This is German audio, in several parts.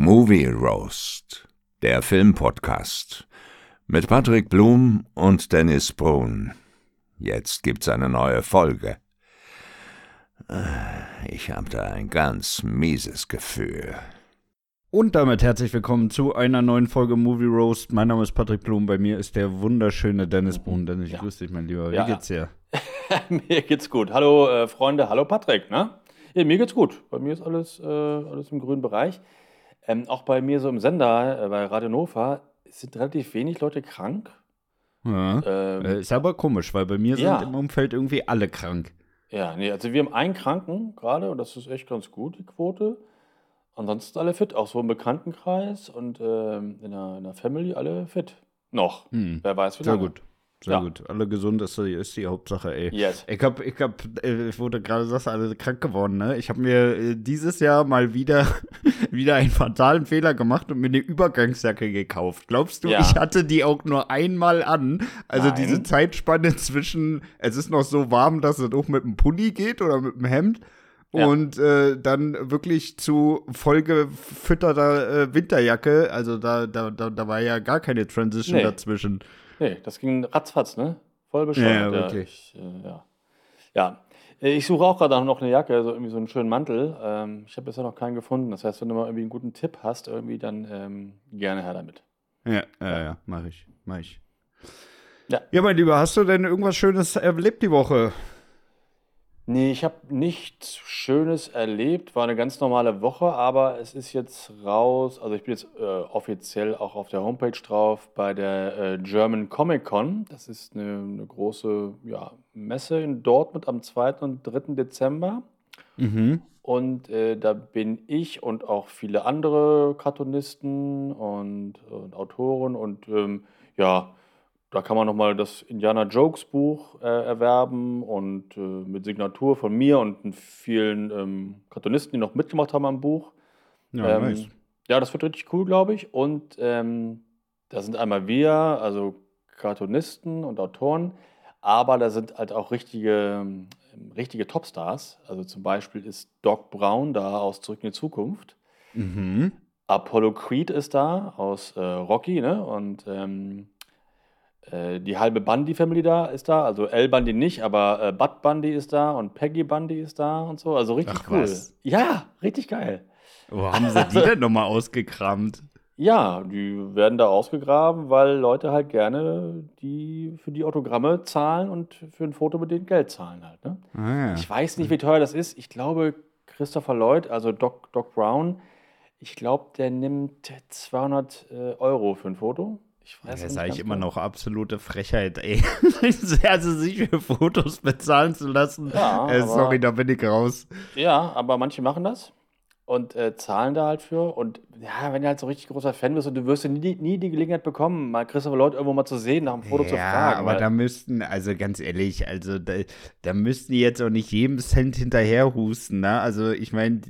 Movie Roast, der Filmpodcast mit Patrick Blum und Dennis Brun. Jetzt gibt's eine neue Folge. Ich hab da ein ganz mieses Gefühl. Und damit herzlich willkommen zu einer neuen Folge Movie Roast. Mein Name ist Patrick Blum, bei mir ist der wunderschöne Dennis Brun. Dennis, ich Ja. grüße dich, mein Lieber. Wie Ja, geht's dir? mir geht's gut. Hallo äh, Freunde, hallo Patrick, ne? Ja, mir geht's gut. Bei mir ist alles, äh, alles im grünen Bereich. Ähm, auch bei mir so im Sender, äh, bei Radio Nova, sind relativ wenig Leute krank. Ja. Ähm, Äh, ist aber komisch, weil bei mir sind Ja. im Umfeld irgendwie alle krank. ja, nee, also wir haben einen Kranken gerade und das ist echt ganz gut, die Quote. Ansonsten alle fit, auch so im Bekanntenkreis und ähm, in, der, in der Family alle fit. Noch. Hm. Wer weiß, wie Sehr lange. gut. Sehr Ja. gut. Alle gesund ist die, ist die Hauptsache, ey. Yes. Ich hab, ich hab, äh, ich wurde gerade sagst, alle krank geworden, ne? Ich habe mir äh, dieses Jahr mal wieder, wieder einen fatalen Fehler gemacht und mir eine Übergangsjacke gekauft. Glaubst du, Ja. ich hatte die auch nur einmal an? Also Nein. diese Zeitspanne zwischen, es ist noch so warm, dass es auch mit dem Pulli geht oder mit dem Hemd. Ja. Und äh, dann wirklich zu vollgefütterter äh, Winterjacke, also da, da, da, da war ja gar keine Transition Nee. dazwischen. Nee, das ging ratzfatz, ne? Voll bescheuert. Ja, ja, wirklich. Ich, äh, ja. ja. Äh, Ich suche auch gerade noch eine Jacke, so irgendwie so einen schönen Mantel. Ähm, ich habe bisher noch keinen gefunden. Das heißt, wenn du mal irgendwie einen guten Tipp hast, irgendwie, dann ähm, gerne her damit. Ja, ja, ja, mach ich, mach ich. Ja. Ja, mein Lieber, hast du denn irgendwas Schönes erlebt die Woche? Nee, ich habe nichts Schönes erlebt. War eine ganz normale Woche, aber es ist jetzt raus. Also ich bin jetzt äh, offiziell auch auf der Homepage drauf bei der äh, German Comic Con. Das ist eine, eine große ja, Messe in Dortmund am 2. und 3. Dezember. Mhm. Und äh, da bin ich und auch viele andere Cartoonisten und, und Autoren und ähm, ja, da kann man nochmal das Indiana Jokes Buch äh, erwerben und äh, mit Signatur von mir und vielen ähm, Cartoonisten, die noch mitgemacht haben am Buch. Ja, ähm, nice. ja, das wird richtig cool, glaube ich. Und ähm, da sind einmal wir, also Cartoonisten und Autoren, aber da sind halt auch richtige, ähm, richtige Topstars. Also zum Beispiel ist Doc Brown da aus Zurück in die Zukunft. Mhm. Apollo Creed ist da aus äh, Rocky, ne? Und ähm, äh, die halbe Bundy-Family da ist da. Also L. Bundy nicht, aber äh, Bud Bundy ist da und Peggy Bundy ist da und so. Also richtig Ach, cool. was? Ja, richtig geil. Wo haben sie die denn nochmal ausgekramt? Ja, die werden da ausgegraben, weil Leute halt gerne die für die Autogramme zahlen und für ein Foto mit denen Geld zahlen halt. Ne? Ah, ja. Ich weiß nicht, wie teuer das ist. Ich glaube, Christopher Lloyd, also Doc, Doc Brown, ich glaube, der nimmt 200 äh, Euro für ein Foto. Ich weiß Das nicht ist eigentlich immer genau. noch absolute Frechheit, ey. also sich für Fotos bezahlen zu lassen. Ja, äh, aber- sorry, da bin ich raus. Ja, aber manche machen das und äh, zahlen da halt für. Und ja, wenn du halt so richtig großer Fan bist und du wirst ja nie, nie die Gelegenheit bekommen, mal Christopher Lloyd irgendwo mal zu sehen, nach einem Foto zu ja, fragen. aber weil- da müssten, also ganz ehrlich, also da, da müssten die jetzt auch nicht jedem Cent hinterherhusten, ne? Also ich meine,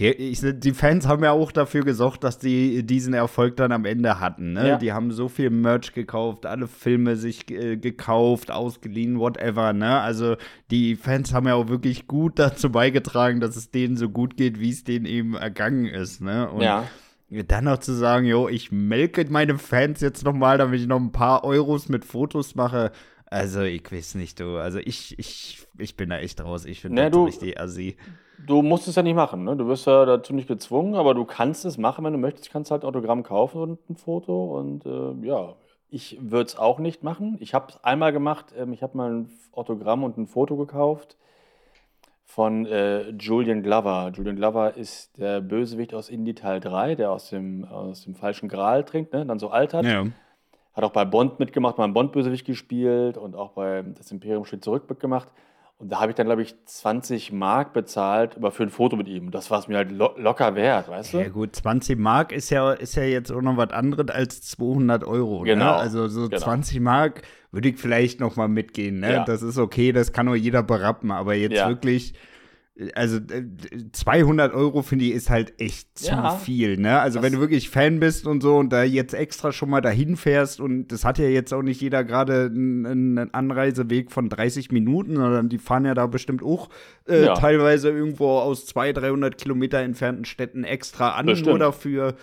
die, ich, die Fans haben ja auch dafür gesorgt, dass die diesen Erfolg dann am Ende hatten, ne? Ja. Die haben so viel Merch gekauft, alle Filme sich äh, gekauft, ausgeliehen, whatever, ne? Also die Fans haben ja auch wirklich gut dazu beigetragen, dass es denen so gut geht, wie es denen eben ergangen ist, ne? Und ja. dann noch zu sagen, jo, ich melke meine Fans jetzt noch mal, damit ich noch ein paar Euros mit Fotos mache. Also, ich weiß nicht, du. Also, ich, ich, ich bin da echt raus. Ich finde Nee, das du- richtig assi. Du musst es ja nicht machen, ne? Du wirst ja dazu nicht gezwungen, aber du kannst es machen, wenn du möchtest. Kannst halt ein Autogramm kaufen und ein Foto. Und äh, ja, ich würde es auch nicht machen. Ich habe es einmal gemacht. Ähm, ich habe mal ein Autogramm und ein Foto gekauft von äh, Julian Glover. Julian Glover ist der Bösewicht aus Indie Teil 3, der aus dem, aus dem falschen Gral trinkt, ne? Dann so altert. Ja. Hat auch bei Bond mitgemacht, mal einen Bond-Bösewicht gespielt und auch bei Das Imperium steht zurück mitgemacht. Und da habe ich dann, glaube ich, 20 Mark bezahlt, aber für ein Foto mit ihm. Das war es mir halt lo locker wert, weißt du? Ja, gut, 20 Mark ist ja, ist ja jetzt auch noch was anderes als 200 Euro. Ne? Genau, Also, so genau. 20 Mark würde ich vielleicht noch mal mitgehen. Ne? Ja. Das ist okay, das kann nur jeder berappen. Aber jetzt Ja. wirklich also äh, 200 Euro finde ich ist halt echt zu Ja. viel, ne? Also wenn du wirklich Fan bist und so und da jetzt extra schon mal dahin fährst und das hat ja jetzt auch nicht jeder gerade einen, Anreiseweg von 30 Minuten, sondern die fahren ja da bestimmt auch äh, Ja. teilweise irgendwo aus 200, 300 Kilometer entfernten Städten extra an, nur dafür.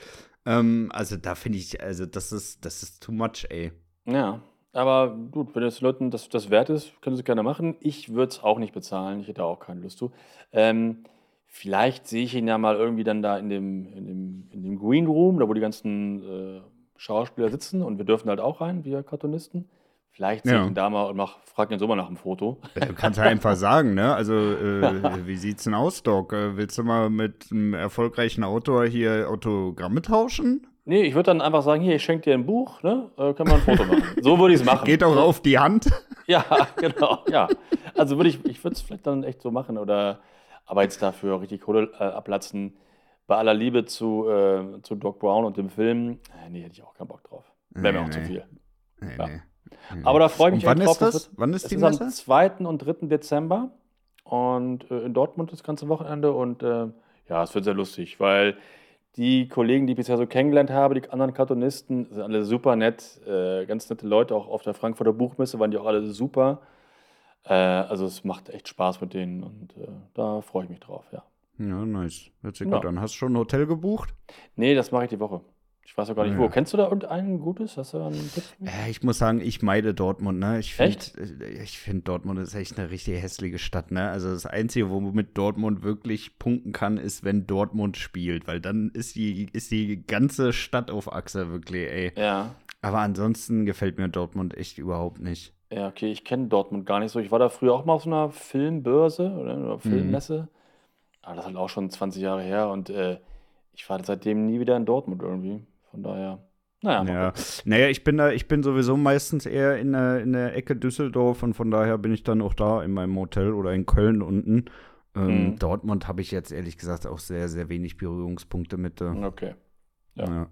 Ähm, also da finde ich, also das ist, das ist too much, ey. Ja, aber gut, wenn es Leuten das, das wert ist, können sie gerne machen. Ich würde es auch nicht bezahlen. Ich hätte auch keine Lust zu. Ähm, vielleicht sehe ich ihn ja mal irgendwie dann da in dem, in dem, in dem Green Room, da wo die ganzen äh, Schauspieler sitzen und wir dürfen halt auch rein, wir Cartoonisten. Vielleicht sehe Ja. ich ihn da mal und mach, frag ihn so mal nach dem Foto. Du kannst ja einfach sagen, ne? Also, äh, wie sieht's denn aus, Doc? Äh, willst du mal mit einem erfolgreichen Autor hier Autogramme tauschen? Nee, ich würde dann einfach sagen, hier, ich schenke dir ein Buch, ne? Äh, können wir ein Foto machen. So würde ich es machen. Geht auch so, auf die Hand. Ja, genau, ja. Also würde ich, ich würde es vielleicht dann echt so machen oder aber jetzt dafür richtig Kohle äh, ablatzen. Bei aller Liebe zu, äh, zu Doc Brown und dem Film, äh, nee, hätte ich auch keinen Bock drauf. Wäre mir Nee, auch zu nee. viel. Nee, Ja. Aber da freue ich mich wann echt ist drauf. das? Wann ist es die ist am Messe? 2. und 3. Dezember und äh, in Dortmund das ganze Wochenende und äh, ja, es wird sehr lustig, weil die Kollegen, die ich bisher so kennengelernt habe, die anderen Cartoonisten, sind alle super nett, äh, ganz nette Leute, auch auf der Frankfurter Buchmesse waren die auch alle super. Äh, also es macht echt Spaß mit denen und äh, da freue ich mich drauf, ja. Ja, nice. Hört sich Ja. gut an. Hast du schon ein Hotel gebucht? Nee, das mache ich die Woche. Ich weiß auch gar nicht Ja. wo. Kennst du da irgendein gutes? Hast du einen Tipp? Äh, ich muss sagen, ich meide Dortmund, ne? Ich finde, Echt? ich finde Dortmund ist echt eine richtig hässliche Stadt, ne? Also das Einzige, womit Dortmund wirklich punkten kann, ist, wenn Dortmund spielt, weil dann ist die, ist die ganze Stadt auf Achse wirklich, ey. Ja. Aber ansonsten gefällt mir Dortmund echt überhaupt nicht. Ja, okay, ich kenne Dortmund gar nicht so. Ich war da früher auch mal auf so einer Filmbörse oder Mhm. einer Filmmesse. Aber das ist halt auch schon 20 Jahre her und äh, ich war seitdem nie wieder in Dortmund irgendwie. Von daher, naja, Ja, naja, ich bin da, ich bin sowieso meistens eher in der, in der Ecke Düsseldorf und von daher bin ich dann auch da in meinem Hotel oder in Köln unten. Ähm, Mhm. Dortmund habe ich jetzt ehrlich gesagt auch sehr, sehr wenig Berührungspunkte mit. Äh, Okay. Ja. ja.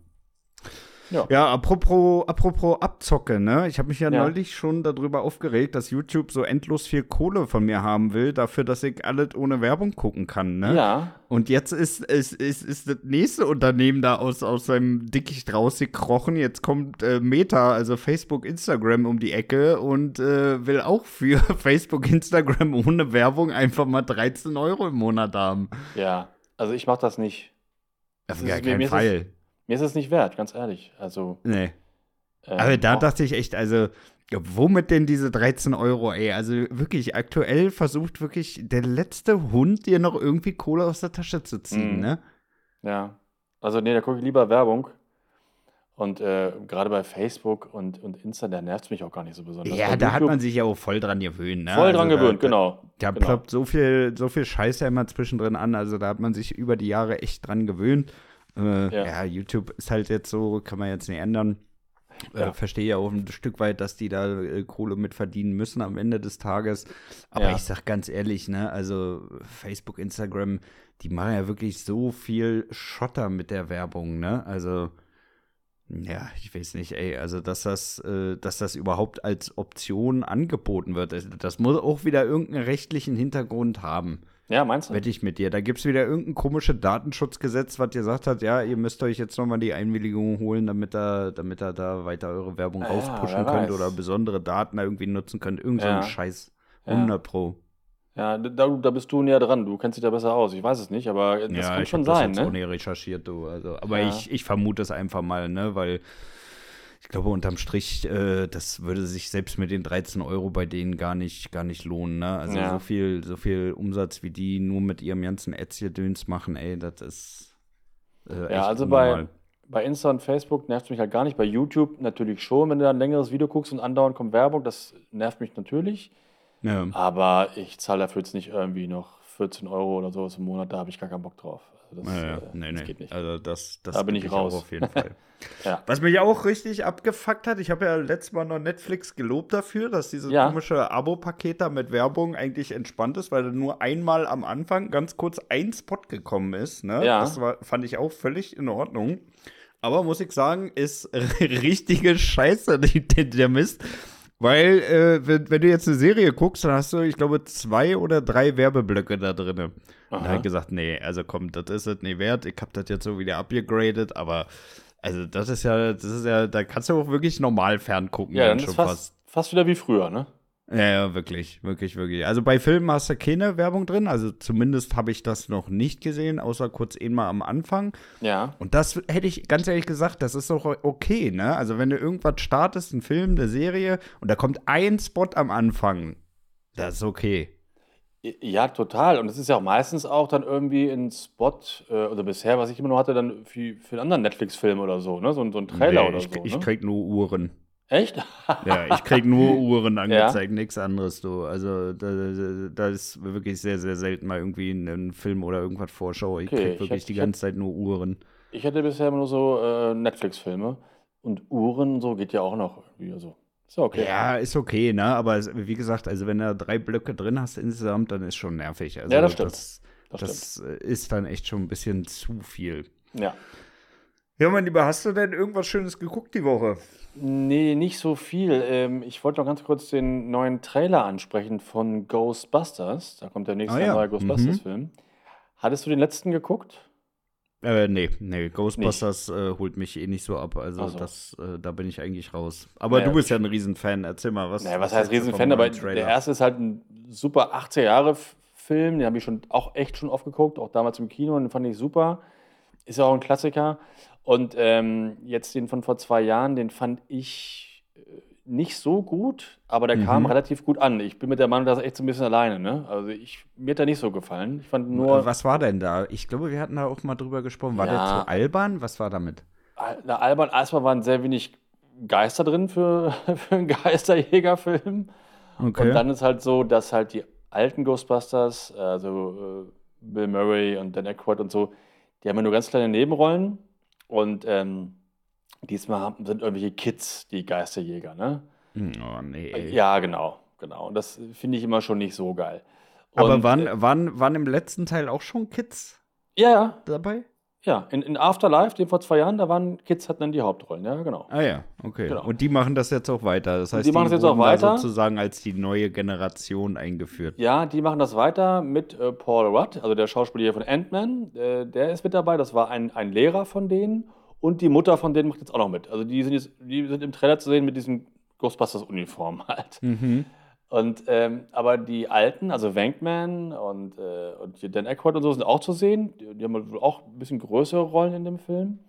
Ja. Ja, apropos, apropos Abzocke, ne? Ich habe mich ja, Ja. neulich schon darüber aufgeregt, dass YouTube so endlos viel Kohle von mir haben will, dafür, dass ich alles ohne Werbung gucken kann, ne? Ja, Und jetzt ist, ist, ist, ist das nächste Unternehmen da aus, aus seinem Dickicht rausgekrochen. Jetzt kommt äh, Meta, also Facebook, Instagram um die Ecke und äh, will auch für Facebook, Instagram ohne Werbung einfach mal 13 Euro im Monat haben. ja. Also ich mache das nicht. Auf Das gar keinen Fall. Mir ist es nicht wert, ganz ehrlich. Also, Nee. ähm, Aber da auch- dachte ich echt, also, womit denn diese 13 Euro, ey? Also wirklich, aktuell versucht wirklich der letzte Hund dir noch irgendwie Kohle aus der Tasche zu ziehen, Mhm. ne? Ja, also nee, da gucke ich lieber Werbung. Und äh, gerade bei Facebook und, und Insta, da nervt es mich auch gar nicht so besonders. Ja, Bei da hat YouTube man sich ja auch voll dran gewöhnt, ne? voll Also dran da- gewöhnt, da, genau. Da genau. ploppt so viel, so viel Scheiße immer zwischendrin an. Also da hat man sich über die Jahre echt dran gewöhnt. Äh, Ja. ja. YouTube ist halt jetzt so, kann man jetzt nicht ändern. Äh, Ja. verstehe ja auch ein Stück weit, dass die da äh, Kohle mit verdienen müssen am Ende des Tages. Aber Ja. ich sag ganz ehrlich, ne, also Facebook, Instagram, die machen ja wirklich so viel Schotter mit der Werbung, ne? Also ja, ich weiß nicht, ey, also dass das, äh, dass das überhaupt als Option angeboten wird, das, das muss auch wieder irgendeinen rechtlichen Hintergrund haben, Ja, meinst du? wette ich mit dir. Da gibt es wieder irgendein komisches Datenschutzgesetz, was gesagt hat, ja, ihr müsst euch jetzt nochmal die Einwilligung holen, damit er, damit er da weiter eure Werbung Ah, rauspushen wer könnt weiß. oder besondere Daten da irgendwie nutzen könnt. Irgend so Ja. ein Scheiß. Ja. 100 Pro. Ja, da, da bist du näher dran. Du kennst dich da besser aus. Ich weiß es nicht, aber das ja, kann ich schon sein, das jetzt auch ne? nicht recherchiert, du. Also, aber Ja. ich, ich vermute es einfach mal, ne, weil ich glaube, unterm Strich, äh, das würde sich selbst mit den 13 Euro bei denen gar nicht, gar nicht lohnen, ne? Also Ja. so viel, so viel Umsatz, wie die nur mit ihrem ganzen Ads-Gedöns machen, ey, das ist äh, Ja, also bei, unnormal. bei Insta und Facebook nervt es mich halt gar nicht. Bei YouTube natürlich schon, wenn du da ein längeres Video guckst und andauernd kommt Werbung, das nervt mich natürlich. Ja. Aber ich zahle dafür jetzt nicht irgendwie noch 14 Euro oder sowas im Monat, da habe ich gar keinen Bock drauf. Das, Ja, ja. äh, nee, das nee. geht nicht. Also das, das Da bin ich auch raus. auf jeden Fall. Ja. Was mich auch richtig abgefuckt hat, ich habe ja letztes Mal noch Netflix gelobt dafür, dass dieses Ja. komische Abo-Paket da mit Werbung eigentlich entspannt ist, weil da nur einmal am Anfang ganz kurz ein Spot gekommen ist. Ne? Ja. Das war, fand ich auch völlig in Ordnung. Aber muss ich sagen, ist richtige Scheiße, der Mist. Weil, äh, wenn, wenn, du jetzt eine Serie guckst, dann hast du, ich glaube, zwei oder drei Werbeblöcke da drin. Und da habe ich gesagt, nee, also komm, das ist es nicht wert. Ich habe das jetzt so wieder abgegradet, aber also das ist ja, das ist ja, da kannst du auch wirklich normal ferngucken. Ja, dann schon ist fast, fast. fast wieder wie früher, ne? Ja, ja, wirklich, wirklich, wirklich. Also bei Filmen hast du keine Werbung drin. Also zumindest habe ich das noch nicht gesehen, außer kurz eben mal am Anfang. Ja. Und das hätte ich ganz ehrlich gesagt, das ist doch okay, ne? Also wenn du irgendwas startest, ein Film, eine Serie, und da kommt ein Spot am Anfang, das ist okay. Ja, total. Und es ist ja auch meistens auch dann irgendwie ein Spot, äh, oder bisher, was ich immer noch hatte, dann für, für einen anderen Netflix-Film oder so, ne? So, so ein Trailer nee, oder ich, so. Ich ne? krieg nur Uhren. Echt? ja, ich krieg nur Uhren angezeigt, ja? nichts anderes, du. Also da, da, ist wirklich sehr, sehr selten mal irgendwie ein Film oder irgendwas Vorschau. Ich okay, krieg wirklich ich die ganze Zeit nur Uhren. Ich hatte bisher immer nur so äh, Netflix-Filme. Und Uhren so geht ja auch noch irgendwie. Also, ist okay. Ja, ist okay, ne? Aber wie gesagt, also wenn du drei Blöcke drin hast insgesamt, dann ist schon nervig. Also, ja, das stimmt. Das, das, das stimmt. ist dann echt schon ein bisschen zu viel. Ja. Ja, mein Lieber, hast du denn irgendwas Schönes geguckt die Woche? Nee, nicht so viel. Ähm, ich wollte noch ganz kurz den neuen Trailer ansprechen von Ghostbusters. Da kommt der nächste ah, ja. neue Ghostbusters-Film. Mhm. Hattest du den letzten geguckt? Äh, nee, nee, Ghostbusters äh, holt mich eh nicht so ab. Also, so. das, äh, da bin ich eigentlich raus. Aber naja, du bist ja ein Riesenfan. Erzähl mal, was. Naja, was heißt Riesenfan? Aber der erste ist halt ein super 80er-Jahre-Film. Den habe ich schon auch echt schon oft geguckt, auch damals im Kino. Und den fand ich super. Ist ja auch ein Klassiker. Und ähm, jetzt den von vor zwei Jahren, den fand ich äh, nicht so gut, aber der mhm. kam relativ gut an. Ich bin mit der Meinung, dass er echt so ein bisschen alleine, ne? Also ich, mir hat er nicht so gefallen. Ich fand nur. Was war denn da? Ich glaube, wir hatten da auch mal drüber gesprochen. War ja. der zu albern? Was war damit? Na, albern, erstmal waren sehr wenig Geister drin für, für einen Geisterjägerfilm. Okay. Und dann ist halt so, dass halt die alten Ghostbusters, also äh, Bill Murray und Dan Aykroyd und so, die haben ja nur ganz kleine Nebenrollen und ähm, diesmal sind irgendwelche Kids die Geisterjäger, ne? Hm, oh, nee. Ja, genau, genau. Und das finde ich immer schon nicht so geil. Und, Aber waren, äh, waren, waren im letzten Teil auch schon Kids ja, ja. dabei? Ja, in, in Afterlife, dem vor zwei Jahren, da waren Kids hatten dann die Hauptrollen, ja, genau. Ah ja, okay. Genau. Und die machen das jetzt auch weiter. Das heißt, die, die machen das jetzt auch weiter. sozusagen als die neue Generation eingeführt. Ja, die machen das weiter mit äh, Paul Rudd, also der Schauspieler hier von Ant-Man. Äh, der ist mit dabei. Das war ein, ein Lehrer von denen. Und die Mutter von denen macht jetzt auch noch mit. Also die sind jetzt, die sind im Trailer zu sehen mit diesen Ghostbusters-Uniform halt. Mhm. Und, ähm, aber die alten, also Wankman und, äh, und Dan Aykroyd und so sind auch zu sehen. Die, die haben auch ein bisschen größere Rollen in dem Film.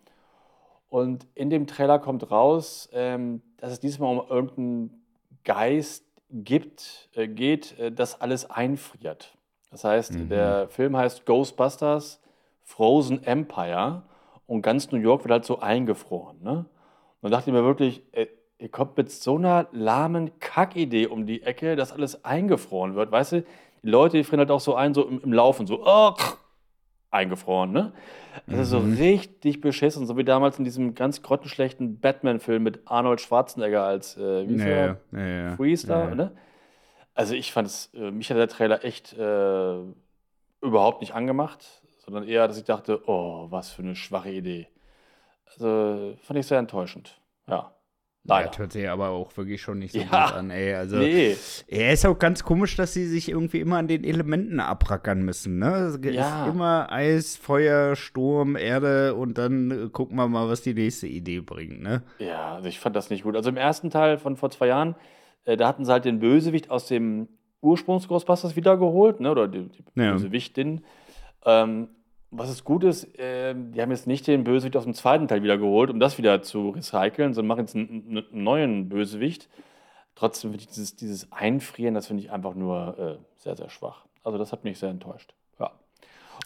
Und in dem Trailer kommt raus, ähm, dass es diesmal um irgendeinen Geist gibt, äh, geht, äh, das alles einfriert. Das heißt, mhm. der Film heißt Ghostbusters Frozen Empire und ganz New York wird halt so eingefroren. Ne? Und dann dachte ich mir wirklich, äh, ihr kommt mit so einer lahmen Kackidee um die Ecke, dass alles eingefroren wird. Weißt du, die Leute, die frieren halt auch so ein, so im, im Laufen, so, oh, eingefroren, ne? Das ist so mhm. richtig beschissen, so wie damals in diesem ganz grottenschlechten Batman-Film mit Arnold Schwarzenegger als, äh, wie ja, ja, ja, Freeze da, ne? Also ich fand es, äh, mich hat der Trailer echt äh, überhaupt nicht angemacht, sondern eher, dass ich dachte, oh, was für eine schwache Idee. Also fand ich sehr enttäuschend, ja. Leider. Das hört sich aber auch wirklich schon nicht so ja, gut an, ey. Also, nee. Er ist auch ganz komisch, dass sie sich irgendwie immer an den Elementen abrackern müssen, ne? Es ja. ist immer Eis, Feuer, Sturm, Erde und dann äh, gucken wir mal, was die nächste Idee bringt, ne? Ja, also ich fand das nicht gut. Also im ersten Teil von vor zwei Jahren, äh, da hatten sie halt den Bösewicht aus dem Ursprungs-Ghostbusters wiedergeholt, ne? Oder die, die ja. Bösewichtin. Ähm, was ist gut ist, äh, die haben jetzt nicht den Bösewicht aus dem zweiten Teil wieder geholt, um das wieder zu recyceln, sondern machen jetzt einen, einen neuen Bösewicht. Trotzdem finde ich dieses, dieses Einfrieren, das finde ich einfach nur äh, sehr, sehr schwach. Also das hat mich sehr enttäuscht. Ja.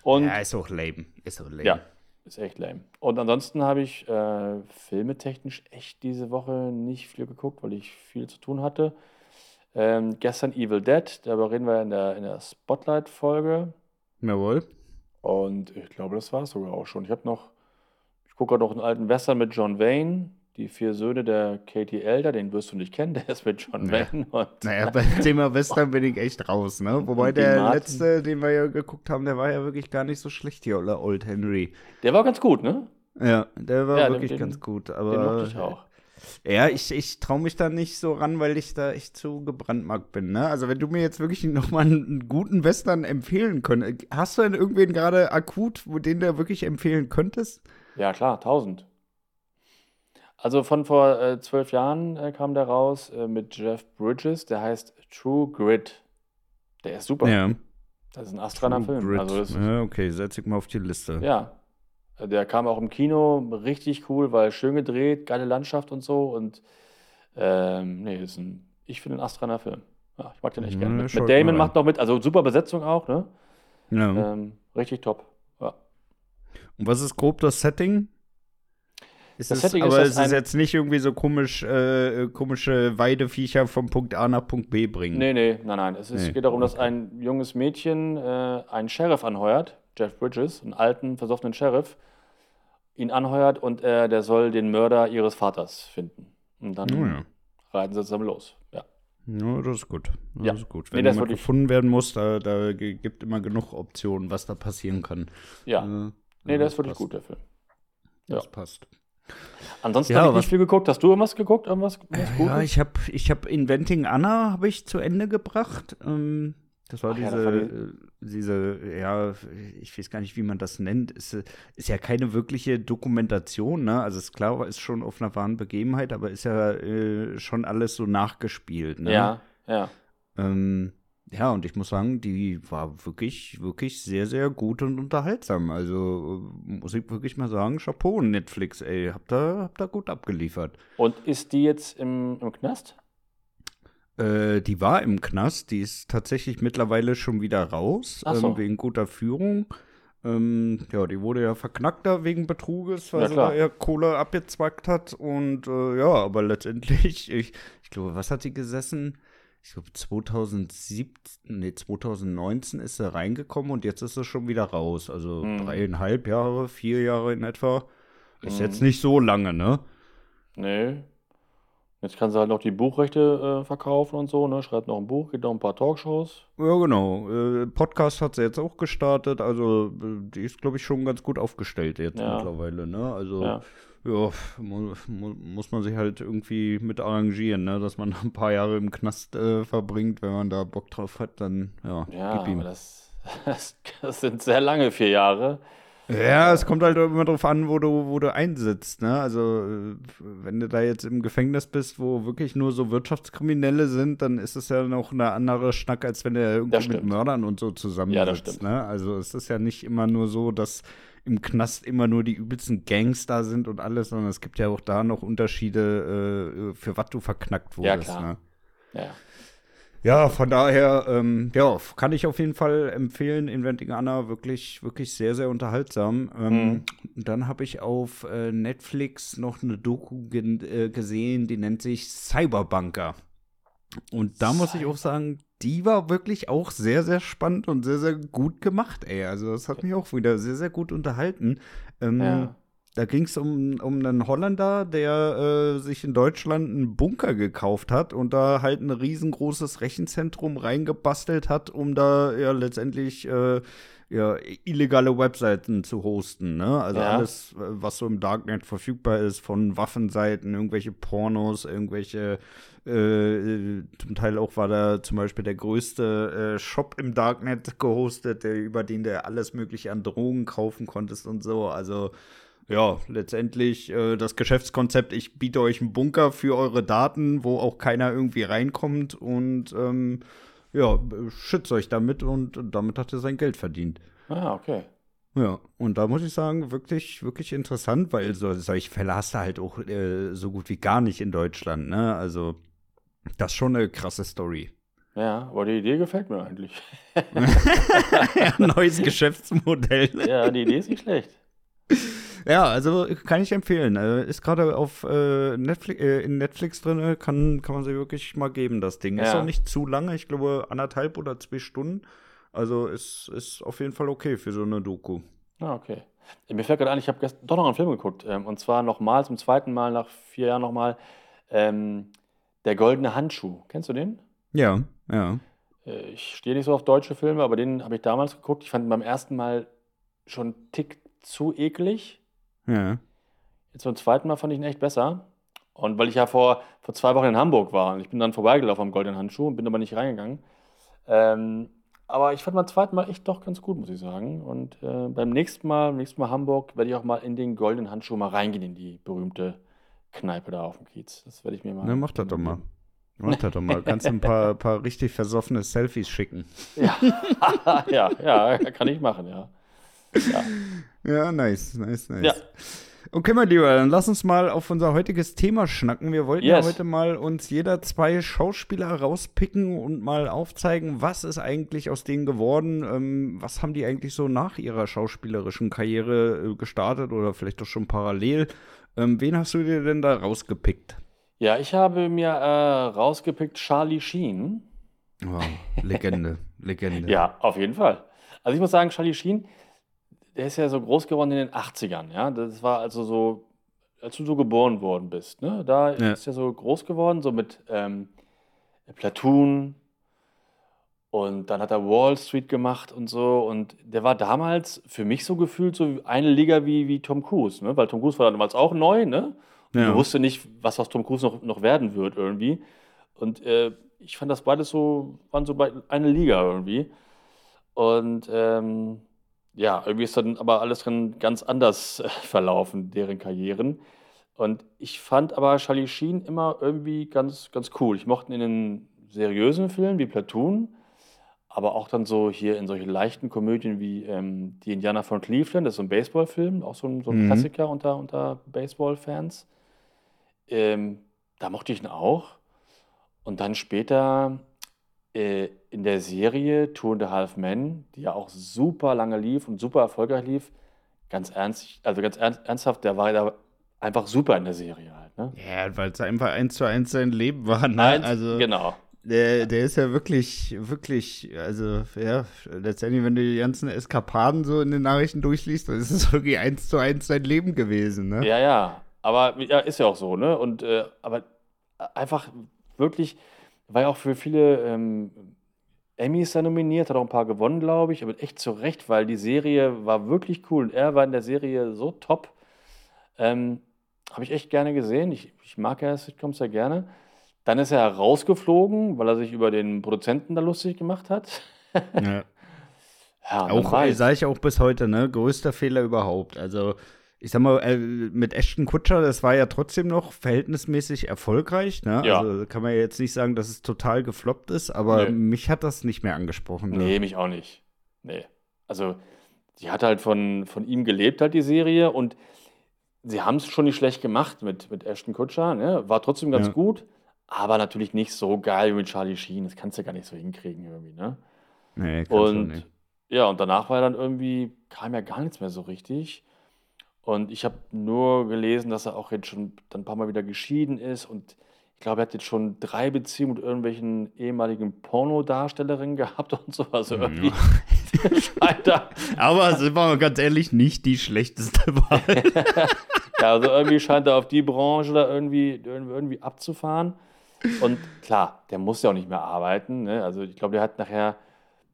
Und, ja, ist auch lame. Ist auch lame. Ja, ist echt lame. Und ansonsten habe ich äh, filmetechnisch echt diese Woche nicht viel geguckt, weil ich viel zu tun hatte. Ähm, gestern Evil Dead, darüber reden wir in der, in der Spotlight-Folge. Jawohl. Und ich glaube, das war es sogar auch schon. Ich habe noch, ich gucke gerade noch einen alten Western mit John Wayne, die vier Söhne der Katie Elder, den wirst du nicht kennen, der ist mit John naja. Wayne. Und naja, beim Thema Western bin ich echt raus, ne? Wobei der Martin. letzte, den wir ja geguckt haben, der war ja wirklich gar nicht so schlecht hier, oder Old Henry. Der war ganz gut, ne? Ja, der war ja, wirklich den, ganz gut. Aber den mochte ich auch. Ja, ich, ich traue mich da nicht so ran, weil ich da echt zu gebrandmarkt bin. Ne? Also wenn du mir jetzt wirklich nochmal einen guten Western empfehlen könntest, hast du denn irgendwen gerade akut, wo den du wirklich empfehlen könntest? Ja, klar, tausend. Also von vor äh, zwölf Jahren äh, kam der raus äh, mit Jeff Bridges, der heißt True Grit. Der ist super. Ja. Das ist ein astreiner Film. Also das, ja, okay, setz ich mal auf die Liste. ja. Der kam auch im Kino richtig cool, weil schön gedreht, geile Landschaft und so. Und ähm, nee, ist ein, ich finde ein astreiner Film. Ja, ich mag den echt gerne. Mit, mit Damon macht noch mit, also super Besetzung auch, ne? Ja. Ähm, richtig top. Ja. Und was ist grob das Setting? Ist Das es, Setting ist, aber dass es ist jetzt nicht irgendwie so komisch, äh, komische Weideviecher vom Punkt A nach Punkt B bringen. Nee, nee, nein, nein. Es ist, Nee, geht darum, dass ein junges Mädchen äh, einen Sheriff anheuert, Jeff Bridges, einen alten, versoffenen Sheriff, ihn anheuert und äh, der soll den Mörder ihres Vaters finden. Und dann Oh ja. reiten sie zusammen los. Ja. Ja, das ist gut. Das Ja. ist gut. Nee, Wenn das jemand gefunden werden muss, da, da gibt immer genug Optionen, was da passieren kann. Ja. Äh, Nee, der ist wirklich passt. gut, der Film. Das Ja. passt. Ansonsten Ja, habe ich nicht viel geguckt. Hast du irgendwas geguckt? Irgendwas was Ja, ich habe ich hab Inventing Anna habe ich zu Ende gebracht. Ähm, das war Ach ja, diese, das war die- äh, diese, ja, ich weiß gar nicht, wie man das nennt. Ist, äh, ist ja keine wirkliche Dokumentation, ne? Also ist klar, ist schon auf einer wahren Begebenheit, aber ist ja äh, schon alles so nachgespielt, ne? Ja, ja. Ähm, ja, und ich muss sagen, die war wirklich, wirklich sehr, sehr gut und unterhaltsam. Also äh, muss ich wirklich mal sagen, Chapeau, Netflix, ey, habt ihr, habt ihr gut abgeliefert. Und ist die jetzt im, im Knast? Äh, die war im Knast, die ist tatsächlich mittlerweile schon wieder raus, Ach so. ähm, wegen guter Führung. Ähm, ja, die wurde ja verknackt da wegen Betruges, weil Ja, sie da ja Kohle abgezwackt hat. Und äh, ja, aber letztendlich, ich, ich glaube, was hat sie gesessen? Ich glaube, 2017, nee, 2019 ist sie reingekommen und jetzt ist sie schon wieder raus. Also Mhm. dreieinhalb Jahre, vier Jahre in etwa. Ist Mhm. jetzt nicht so lange, ne? Nee. Jetzt kann sie halt noch die Buchrechte äh, verkaufen und so, ne? Schreibt noch ein Buch, geht noch ein paar Talkshows. Ja, genau. Äh, Podcast hat sie jetzt auch gestartet. Also, äh, die ist, glaube ich, schon ganz gut aufgestellt jetzt Ja. mittlerweile, ne? Also, ja, Ja. mu mu muss man sich halt irgendwie mit arrangieren, ne? Dass man ein paar Jahre im Knast äh, verbringt. Wenn man da Bock drauf hat, dann, ja, Ja, gib ihm. das, das, das sind sehr lange vier Jahre. Ja, es kommt halt immer drauf an, wo du, wo du einsitzt, ne? Also, äh, wenn du da jetzt im Gefängnis bist, wo wirklich nur so Wirtschaftskriminelle sind, dann ist es ja noch eine andere Schnack, als wenn du irgendwie mit. Mördern und so zusammensitzt, Ja, das stimmt. ne? Also, es ist ja nicht immer nur so, dass im Knast immer nur die übelsten Gangs da sind und alles, sondern es gibt ja auch da noch Unterschiede, äh, für was du verknackt Ja, wurdest, klar. ne? Ja, ja. Von daher, ähm, ja, kann ich auf jeden Fall empfehlen. Inventing Anna, wirklich, wirklich sehr, sehr unterhaltsam. Ähm, Mhm. Dann habe ich auf äh, Netflix noch eine Doku gen- äh, gesehen, die nennt sich Cyberbunker. Und da muss ich auch sagen, die war wirklich auch sehr, sehr spannend und sehr, sehr gut gemacht, ey. Also das hat mich auch wieder sehr, sehr gut unterhalten. Ähm, Ja. Da ging es um, um einen Holländer, der äh, sich in Deutschland einen Bunker gekauft hat und da halt ein riesengroßes Rechenzentrum reingebastelt hat, um da ja letztendlich äh, ja, illegale Webseiten zu hosten. Ne? Also Ja. alles, äh, was so im Darknet verfügbar ist, von Waffenseiten, irgendwelche Pornos, irgendwelche äh, zum Teil auch war da zum Beispiel der größte äh, Shop im Darknet gehostet, der, über den du alles mögliche an Drogen kaufen konntest und so. Also ja, letztendlich äh, das Geschäftskonzept, ich biete euch einen Bunker für eure Daten, wo auch keiner irgendwie reinkommt und ähm, ja, schützt euch damit und damit hat er sein Geld verdient. Ah, okay. Ja, und da muss ich sagen, wirklich, wirklich interessant, weil so, solche Fälle hast du halt auch äh, so gut wie gar nicht in Deutschland, ne? Also, das ist schon eine krasse Story. Ja, aber die Idee gefällt mir eigentlich. ja, neues Geschäftsmodell. Ja, die Idee ist nicht schlecht. Ja, also kann ich empfehlen. Äh, ist gerade auf äh, Netflix, äh, in Netflix drin, kann, kann man sich wirklich mal geben, das Ding. Ist Ja. auch nicht zu lange, ich glaube anderthalb oder zwei Stunden. Also ist, ist auf jeden Fall okay für so eine Doku. Ah, okay. Mir fällt gerade ein, ich habe gestern doch noch einen Film geguckt. Ähm, und zwar nochmal, zum zweiten Mal nach vier Jahren nochmal. Ähm, Der goldene Handschuh. Kennst du den? Ja, ja. Äh, ich stehe nicht so auf deutsche Filme, aber den habe ich damals geguckt. Ich fand ihn beim ersten Mal schon einen Tick zu eklig. Ja. Jetzt beim zweiten Mal fand ich ihn echt besser. Und weil ich ja vor, vor zwei Wochen in Hamburg war und ich bin dann vorbeigelaufen am Goldenen Handschuh und bin aber nicht reingegangen. Ähm, aber ich fand beim zweiten Mal echt doch ganz gut, muss ich sagen. Und äh, beim nächsten Mal, beim nächsten Mal Hamburg, werde ich auch mal in den Goldenen Handschuh mal reingehen, in die berühmte Kneipe da auf dem Kiez. Das werde ich mir mal. Ne, mach das doch mal. Mach das doch mal. Kannst du ein paar, paar richtig versoffene Selfies schicken. Ja, ja, ja, kann ich machen, ja. Ja, ja nice, nice, nice. Ja. Okay, mein Lieber, dann lass uns mal auf unser heutiges Thema schnacken. Wir wollten Yes. ja heute mal uns jeder zwei Schauspieler rauspicken und mal aufzeigen, was ist eigentlich aus denen geworden, ähm, was haben die eigentlich so nach ihrer schauspielerischen Karriere äh, gestartet oder vielleicht doch schon parallel. Ähm, wen hast du dir denn da rausgepickt? Ja, ich habe mir äh, rausgepickt Charlie Sheen. Wow, Legende, Legende. Ja, auf jeden Fall. Also ich muss sagen, Charlie Sheen, der ist ja so groß geworden in den 80ern, ja. Das war also so, als du so geboren worden bist, ne? Da Ja. ist er so groß geworden, so mit ähm, Platoon und dann hat er Wall Street gemacht und so und der war damals für mich so gefühlt so eine Liga wie, wie Tom Cruise, ne? Weil Tom Cruise war damals auch neu, ne? Und Ja. wusste nicht, was aus Tom Cruise noch, noch werden wird irgendwie. Und äh, ich fand das beides so, waren so eine Liga irgendwie. Und ähm, ja, irgendwie ist dann aber alles drin ganz anders äh, verlaufen, deren Karrieren. Und ich fand aber Charlie Sheen immer irgendwie ganz, ganz cool. Ich mochte ihn in den seriösen Filmen wie Platoon, aber auch dann so hier in solchen leichten Komödien wie ähm, Die Indianer von Cleveland, das ist so ein Baseballfilm, auch so ein, so ein Mhm. Klassiker unter, unter Baseballfans. Ähm, da mochte ich ihn auch. Und dann später äh, in der Serie and a Half Men, die ja auch super lange lief und super erfolgreich lief, ganz ernst, also ganz ernst, ernsthaft, der war da einfach super in der Serie halt. Ne? Ja, weil es einfach eins zu eins sein Leben war. Ne? Eins- also, genau. Der, der ist ja wirklich, wirklich, also ja, letztendlich, wenn du die ganzen Eskapaden so in den Nachrichten durchliest, dann ist es wirklich eins zu eins sein Leben gewesen, ne? Ja, ja. Aber ja, ist ja auch so, ne? Und äh, aber einfach wirklich, ja auch für viele ähm, Emmys da nominiert, hat auch ein paar gewonnen, glaube ich, aber echt zu Recht, weil die Serie war wirklich cool und er war in der Serie so top. Ähm, Habe ich echt gerne gesehen. Ich, ich mag ja Sitcoms sehr gerne. Dann ist er rausgeflogen, weil er sich über den Produzenten da lustig gemacht hat. Ja. Ja, Auch, sage ich auch bis heute, ne? Größter Fehler überhaupt. Also, ich sag mal, äh, mit Ashton Kutscher, das war ja trotzdem noch verhältnismäßig erfolgreich, ne? Ja. Also kann man ja jetzt nicht sagen, dass es total gefloppt ist, aber Nee. mich hat das nicht mehr angesprochen. Ne? Nee, mich auch nicht. Nee. Also, die hat halt von, von ihm gelebt, halt die Serie. Und sie haben es schon nicht schlecht gemacht mit, mit Ashton Kutscher. Ne? War trotzdem ganz Ja. gut, aber natürlich nicht so geil wie mit Charlie Sheen. Das kannst du gar nicht so hinkriegen irgendwie. Ne? Nee, kannst du Und nicht. ja, und danach war dann irgendwie, kam ja gar nichts mehr so richtig. Und ich habe nur gelesen, dass er auch jetzt schon dann ein paar Mal wieder geschieden ist. Und ich glaube, er hat jetzt schon drei Beziehungen mit irgendwelchen ehemaligen Pornodarstellerinnen gehabt und so. Also irgendwie scheint da, Aber sind wir mal ganz ehrlich, nicht die schlechteste Wahl. ja, also irgendwie scheint er auf die Branche da irgendwie, irgendwie abzufahren. Und klar, der muss ja auch nicht mehr arbeiten. Ne? Also ich glaube, der hat nachher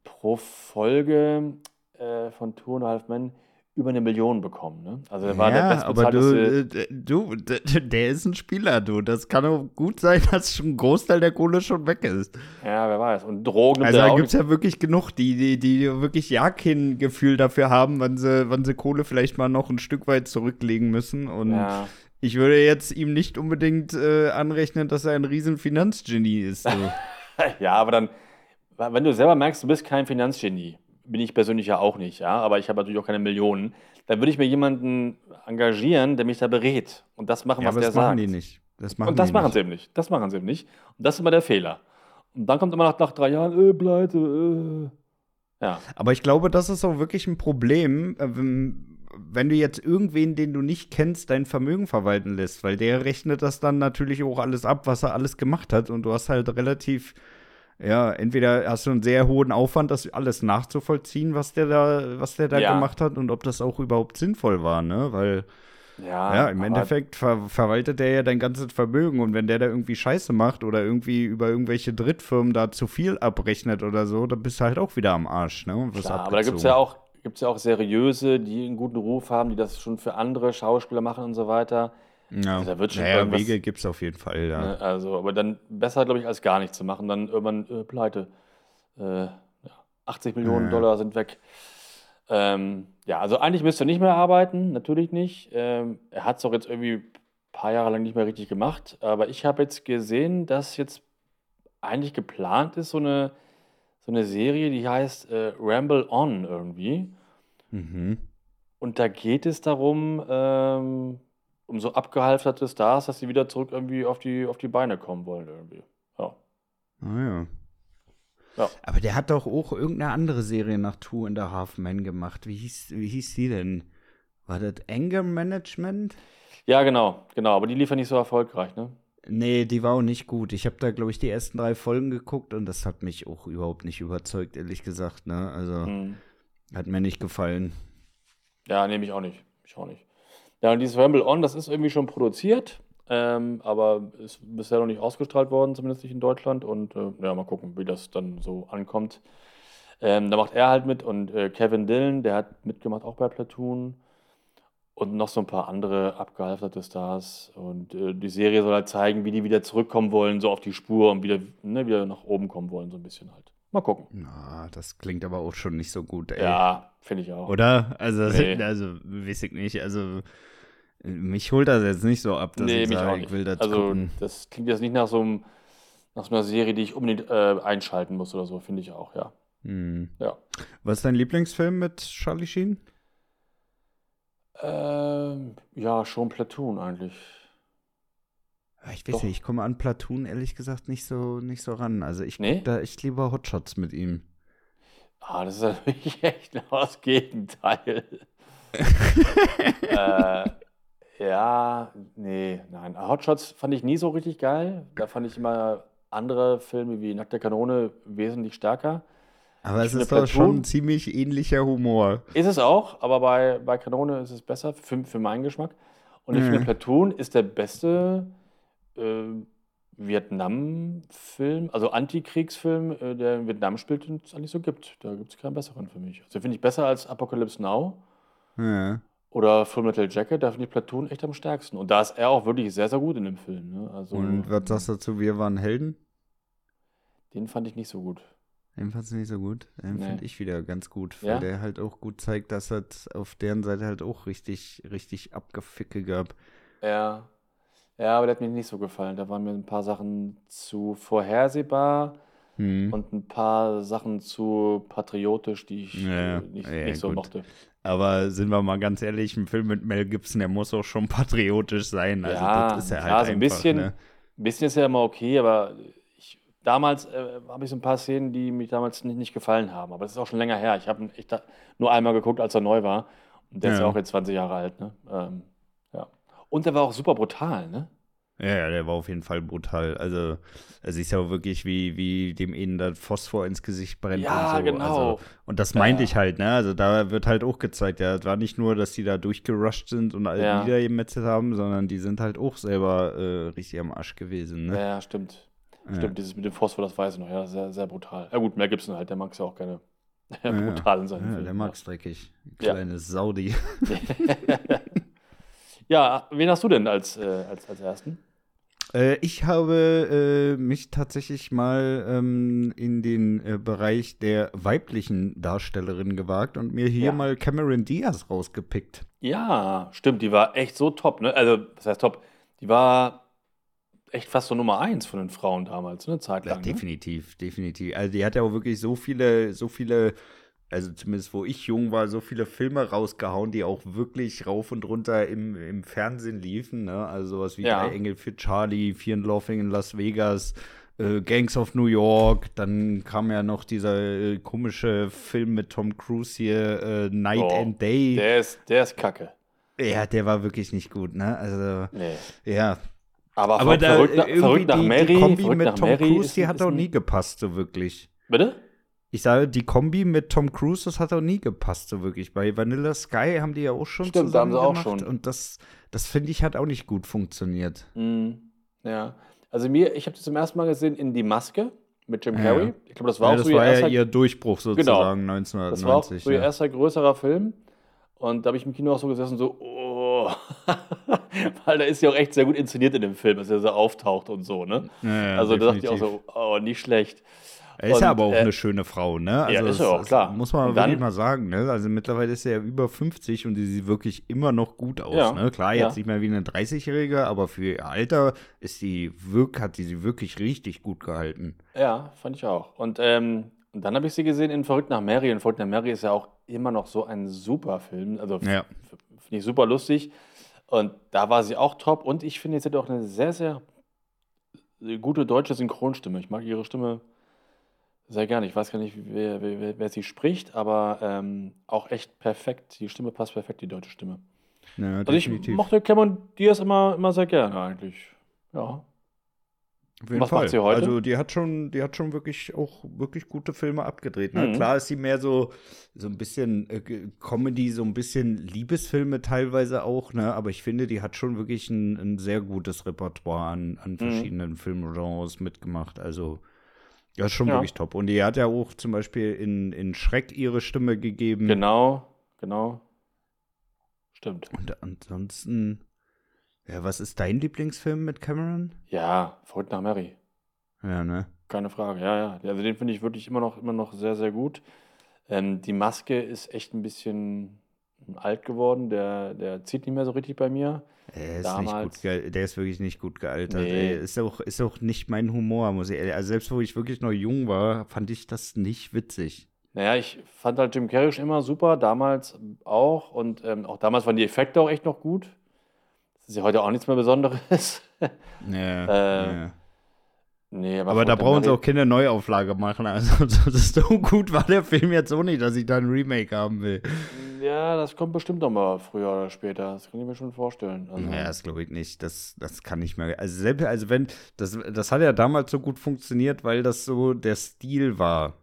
pro Folge äh, von Two and a Half Men über eine Million bekommen. Ne? Also er war der ja, aber du, bestbezahlteste. äh, du, der ist ein Spieler, du. Das kann auch gut sein, dass schon ein Großteil der Kohle schon weg ist. Ja, wer weiß. Und Drogen Also da gibt es ja wirklich genug, die, die, die wirklich ja kein Gefühl dafür haben, wann sie, wann sie Kohle vielleicht mal noch ein Stück weit zurücklegen müssen. Und Ja. ich würde jetzt ihm nicht unbedingt äh, anrechnen, dass er ein riesen Finanzgenie ist. So. ja, aber dann, wenn du selber merkst, du bist kein Finanzgenie, bin ich persönlich ja auch nicht, ja, aber ich habe natürlich auch keine Millionen, dann würde ich mir jemanden engagieren, der mich da berät und das machen, ja, was aber der das machen sagt. die nicht. Das machen Und das die machen nicht. sie eben nicht. Das machen sie eben nicht. Und das ist immer der Fehler. Und dann kommt immer nach, nach drei Jahren, äh, pleite, äh. Ja. Aber ich glaube, das ist auch wirklich ein Problem, äh, wenn du jetzt irgendwen, den du nicht kennst, dein Vermögen verwalten lässt, weil der rechnet das dann natürlich auch alles ab, was er alles gemacht hat und du hast halt relativ, ja, entweder hast du einen sehr hohen Aufwand, das alles nachzuvollziehen, was der da, was der da Ja. gemacht hat und ob das auch überhaupt sinnvoll war, ne, weil Ja, ja, im Endeffekt ver verwaltet der ja dein ganzes Vermögen und wenn der da irgendwie Scheiße macht oder irgendwie über irgendwelche Drittfirmen da zu viel abrechnet oder so, dann bist du halt auch wieder am Arsch, ne? Klar, aber da gibt es abgezogen. ja auch gibt's ja auch seriöse, die einen guten Ruf haben, die das schon für andere Schauspieler machen und so weiter. Ja, Also da wird schon naja, Wege gibt es auf jeden Fall, ja. Ne? Also, aber dann besser, glaube ich, als gar nichts zu machen. Dann irgendwann äh, pleite. Äh, ja, 80 Millionen Ja. Dollar sind weg. Ähm, ja, also eigentlich müsste er nicht mehr arbeiten, natürlich nicht. Ähm, er hat es auch jetzt irgendwie ein paar Jahre lang nicht mehr richtig gemacht. Aber ich habe jetzt gesehen, dass jetzt eigentlich geplant ist, so eine, so eine Serie, die heißt äh, Ramble On irgendwie. Mhm. Und da geht es darum, ähm, um so abgehalfterte Stars, dass sie wieder zurück irgendwie auf die, auf die Beine kommen wollen irgendwie. Ja. Ah, ja. Ja. Aber der hat doch auch irgendeine andere Serie nach Two and a Half Men gemacht. Wie hieß, wie hieß die denn? War das Anger Management? Ja, genau, genau. Aber die liefern nicht so erfolgreich, ne? Nee, die war auch nicht gut. Ich habe da, glaube ich, die ersten drei Folgen geguckt und das hat mich auch überhaupt nicht überzeugt, ehrlich gesagt. Ne? Also Hm. hat mir nicht gefallen. Ja, nehme ich auch nicht. Ich auch nicht. Ja, und dieses Ramble On, das ist irgendwie schon produziert, ähm, aber ist bisher noch nicht ausgestrahlt worden, zumindest nicht in Deutschland. Und äh, ja, mal gucken, wie das dann so ankommt. Ähm, da macht er halt mit und äh, Kevin Dillon, der hat mitgemacht auch bei Platoon. Und noch so ein paar andere abgehalfterte Stars. Und äh, die Serie soll halt zeigen, wie die wieder zurückkommen wollen, so auf die Spur und wieder, ne, wieder nach oben kommen wollen, so ein bisschen halt. Mal gucken. Na, das klingt aber auch schon nicht so gut, ey. Ja, finde ich auch. Oder? Also, Nee. also weiß ich nicht. Also, mich holt das jetzt nicht so ab, dass Nee, ich mich auch sage, nicht. ich will das also, gucken. das klingt jetzt nicht nach so, einem, nach so einer Serie, die ich unbedingt äh, einschalten muss oder so, finde ich auch, ja. Hm. Ja. Was ist dein Lieblingsfilm mit Charlie Sheen? Ähm, ja, schon Platoon eigentlich. Ja, Ich weiß Doch. nicht, ich komme an Platoon ehrlich gesagt nicht so, nicht so ran. Also ich Nee? da echt lieber Hotshots mit ihm. Ah, das ist natürlich echt genau das Gegenteil. äh, ja, nee, nein. Hotshots fand ich nie so richtig geil. Da fand ich immer andere Filme wie Nackte Kanone wesentlich stärker. Aber Ich es ist doch schon ziemlich ähnlicher Humor. Ist es auch, aber bei, bei Kanone ist es besser für, für meinen Geschmack. Und ich Mhm. finde, Platoon ist der beste äh, Vietnam-Film, also Antikriegsfilm, äh, der in Vietnam spielt, den es eigentlich so gibt. Da gibt es keinen besseren für mich. Also finde ich besser als Apocalypse Now Ja. oder Full Metal Jacket. Da finde ich Platoon echt am stärksten. Und da ist er auch wirklich sehr, sehr gut in dem Film. Ne? Also, Und was sagst du dazu, wir waren Helden? Den fand ich nicht so gut. Den fandst du nicht so gut. Den Nee. finde ich wieder ganz gut, weil Ja? der halt auch gut zeigt, dass es auf deren Seite halt auch richtig, richtig Abgeficke gab. Ja. Ja, aber der hat mir nicht so gefallen. Da waren mir ein paar Sachen zu vorhersehbar. Hm. und ein paar Sachen zu patriotisch, die ich Ja, nicht, ja, nicht so gut. mochte. Aber sind wir mal ganz ehrlich, ein Film mit Mel Gibson, der muss auch schon patriotisch sein. Also Ja, das ist ja halt ja, so ein bisschen. Ne? Ein bisschen ist ja immer okay, aber ich, damals äh, habe ich so ein paar Szenen, die mich damals nicht, nicht gefallen haben. Aber das ist auch schon länger her. Ich habe ihn nur einmal geguckt, als er neu war. Und der ist ja Ja. auch jetzt 20 Jahre alt. Ne? Ähm, ja. Und der war auch super brutal. Ne? Ja, ja, der war auf jeden Fall brutal. Also, er siehst ja wirklich, wie, wie dem ihnen das Phosphor ins Gesicht brennt Ja, und so. genau. Also, und das Ja. meinte ich halt, ne? Also, da wird halt auch gezeigt, ja, es war nicht nur, dass die da durchgerusht sind und alle Ja. niedergemetzelt haben, sondern die sind halt auch selber äh, richtig am Arsch gewesen, Ja, ne? ja, stimmt. Ja. Stimmt, dieses mit dem Phosphor, das weiß ich noch. Ja, sehr, sehr brutal. Ja, gut, Mel Gibson halt, der mag es ja auch gerne Ja, brutal in seinen Ja, Filmen. der mag's dreckig. Ja. Kleines Saudi. ja, wen hast du denn als, äh, als, als ersten? Äh, ich habe äh, mich tatsächlich mal ähm, in den äh, Bereich der weiblichen Darstellerin gewagt und mir hier Ja. mal Cameron Diaz rausgepickt. Ja, stimmt, die war echt so top, ne? Also, was heißt top? Die war echt fast so Nummer eins von den Frauen damals, eine Zeit Ja, lang. ne? definitiv, definitiv. Also die hat ja auch wirklich so viele, so viele, also zumindest wo ich jung war, so viele Filme rausgehauen, die auch wirklich rauf und runter im, im Fernsehen liefen. Ne? Also sowas wie Ja. Drei Engel für Charlie, Fear and Laughing in Las Vegas, äh, Gangs of New York. Dann kam ja noch dieser äh, komische Film mit Tom Cruise hier, äh, Night Oh, and Day. Der ist, der ist kacke. ja, der war wirklich nicht gut, ne? Also, Nee. ja. Aber, Aber ver da verrückt, nach, irgendwie verrückt nach die, Mary, die Kombi verrückt mit nach Tom Mary Cruise, ist, die hat auch nie gepasst, so wirklich. Bitte? Ich sage, die Kombi mit Tom Cruise, das hat auch nie gepasst, so wirklich. Bei Vanilla Sky haben die ja auch schon Stimmt, da haben zusammen sie auch gemacht schon. und das, das finde ich, hat auch nicht gut funktioniert. Mhm. Ja. Also mir, ich habe das zum ersten Mal gesehen in Die Maske mit Jim Ja. Carrey. Ich glaube, das war Ja, auch das so ihr war ja erster, ihr Durchbruch sozusagen das war auch 1990. so ihr ja. erster größerer Film. Und da habe ich im Kino auch so gesessen, so, oh, Weil der ist ja auch echt sehr gut inszeniert in dem Film, dass er so auftaucht und so, ne? Ja, ja, also da dachte ich auch definitiv. so, oh, nicht schlecht. Er ist ja aber auch äh, eine schöne Frau, ne? Also ja, ist das- er auch, klar. Muss man dann- wirklich mal sagen, ne? Also mittlerweile ist er ja über 50 und die sieht wirklich immer noch gut aus, Ja, ne? Klar, ja. jetzt nicht mehr wie eine 30-Jährige, aber für ihr Alter ist die wirk hat die sie wirklich richtig gut gehalten. Ja, fand ich auch. Und, ähm, und dann habe ich sie gesehen in Verrückt nach Mary. Und Verrückt nach Mary ist ja auch immer noch so ein super Film. Also Ja. finde ich super lustig. Und da war sie auch top. Und ich finde, sie hat auch eine sehr, sehr gute deutsche Synchronstimme. Ich mag ihre Stimme sehr gerne. Ich weiß gar nicht, wer, wer, wer- sie spricht, aber ähm, auch echt perfekt. Die Stimme passt perfekt, die deutsche Stimme. Ja, Also ich mochte Cameron Diaz immer, immer sehr gerne eigentlich. Ja. Auf jeden Was macht Fall. sie heute? Also die hat schon, die hat schon wirklich auch wirklich gute Filme abgedreht. Ne? Mhm. Klar ist sie mehr so, so ein bisschen äh, Comedy, so ein bisschen Liebesfilme teilweise auch, ne? Aber ich finde, die hat schon wirklich ein, ein sehr gutes Repertoire an, Mhm. an verschiedenen Filmgenres mitgemacht. Also ja, ist schon Ja. wirklich top. Und die hat ja auch zum Beispiel in, in Schreck ihre Stimme gegeben. Genau, genau. Stimmt. Und ansonsten, ja, was ist dein Lieblingsfilm mit Cameron? Ja, Verrückt nach Mary. Ja, ne? Keine Frage, ja, ja. Also den finde ich wirklich immer noch, immer noch sehr, sehr gut. Ähm, die Maske ist echt ein bisschen alt geworden. Der, der zieht nicht mehr so richtig bei mir. Er ist Damals- nicht gut, ge- der ist wirklich nicht gut gealtert. Nee. Ey. Ist auch, ist auch nicht mein Humor, muss ich ehrlich. Also selbst wo ich wirklich noch jung war, fand ich das nicht witzig. Naja, ich fand halt Jim Carrey schon immer super, damals auch. Und ähm, auch damals waren die Effekte auch echt noch gut. Das ist ja heute auch nichts mehr Besonderes. Ja, Äh, ja. nee, Aber da Verrückt nach brauchen sie auch keine Neuauflage machen. Also so gut war der Film jetzt auch nicht, dass ich da ein Remake haben will. Ja, das kommt bestimmt noch mal früher oder später. Das kann ich mir schon vorstellen. Also, Ja, das glaube ich nicht. Das, das kann nicht mehr. Also selbst, also wenn, das, das hat ja damals so gut funktioniert, weil das so der Stil war.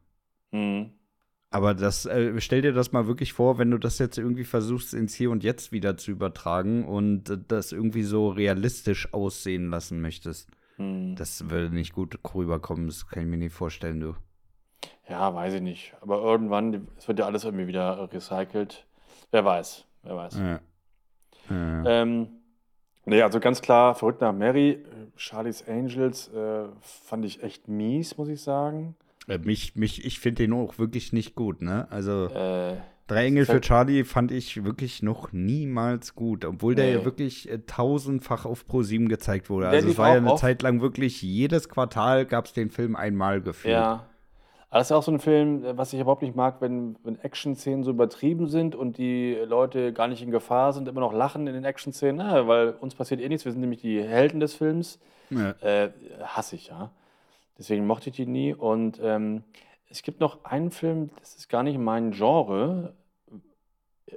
mhm. Aber das, äh, stell dir das mal wirklich vor, wenn du das jetzt irgendwie versuchst, ins Hier und Jetzt wieder zu übertragen und äh, das irgendwie so realistisch aussehen lassen möchtest. Mhm. Das würde nicht gut rüberkommen, das kann ich mir nicht vorstellen, du. Ja, weiß ich nicht. Aber irgendwann, es wird ja alles irgendwie wieder recycelt. Wer weiß, wer weiß. Ja. Ja. Ähm, nee, also ganz klar, verrückt nach Mary, Charlie's Angels äh, fand ich echt mies, muss ich sagen. Äh, mich, mich, ich finde den auch wirklich nicht gut, ne? Also, Äh, Drei Engel für Charlie fand ich wirklich noch niemals gut, obwohl der Nee. ja wirklich äh, tausendfach auf Pro7 gezeigt wurde. Der Also es war ja eine. Zeit lang wirklich, jedes Quartal gab es den Film einmal gefühlt. ja. Aber das ist auch so ein Film, äh, was ich überhaupt nicht mag, wenn, wenn Action-Szenen so übertrieben sind und die Leute gar nicht in Gefahr sind, immer noch lachen in den Action-Szenen. Na, weil uns passiert eh nichts, wir sind nämlich die Helden des Films. Ja. Äh, hasse ich, ja. Deswegen mochte ich die nie. Und ähm, es gibt noch einen Film, das ist gar nicht mein Genre.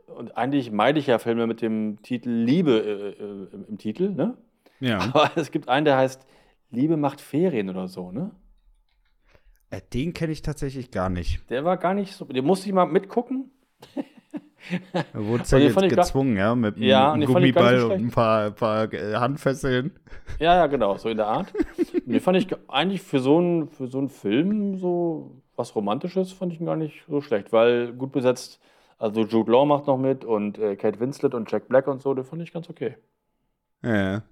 Und eigentlich meide ich ja Filme mit dem Titel Liebe äh, äh, im, im Titel, ne? ja. Aber es gibt einen, der heißt Liebe macht Ferien oder so, ne? Äh, Den kenne ich tatsächlich gar nicht. Der war gar nicht so. Den musste ich mal mitgucken. Da wurde ja jetzt gezwungen, ja, mit Ja, einem Gummiball so und ein paar, paar äh, Handfesseln. Ja, ja, genau, so in der Art. Den fand ich ge- eigentlich für so einen, für so einen Film so was Romantisches, fand ich ihn gar nicht so schlecht, weil gut besetzt. Also Jude Law macht noch mit und äh, Kate Winslet und Jack Black und so, den fand ich ganz okay. Ja.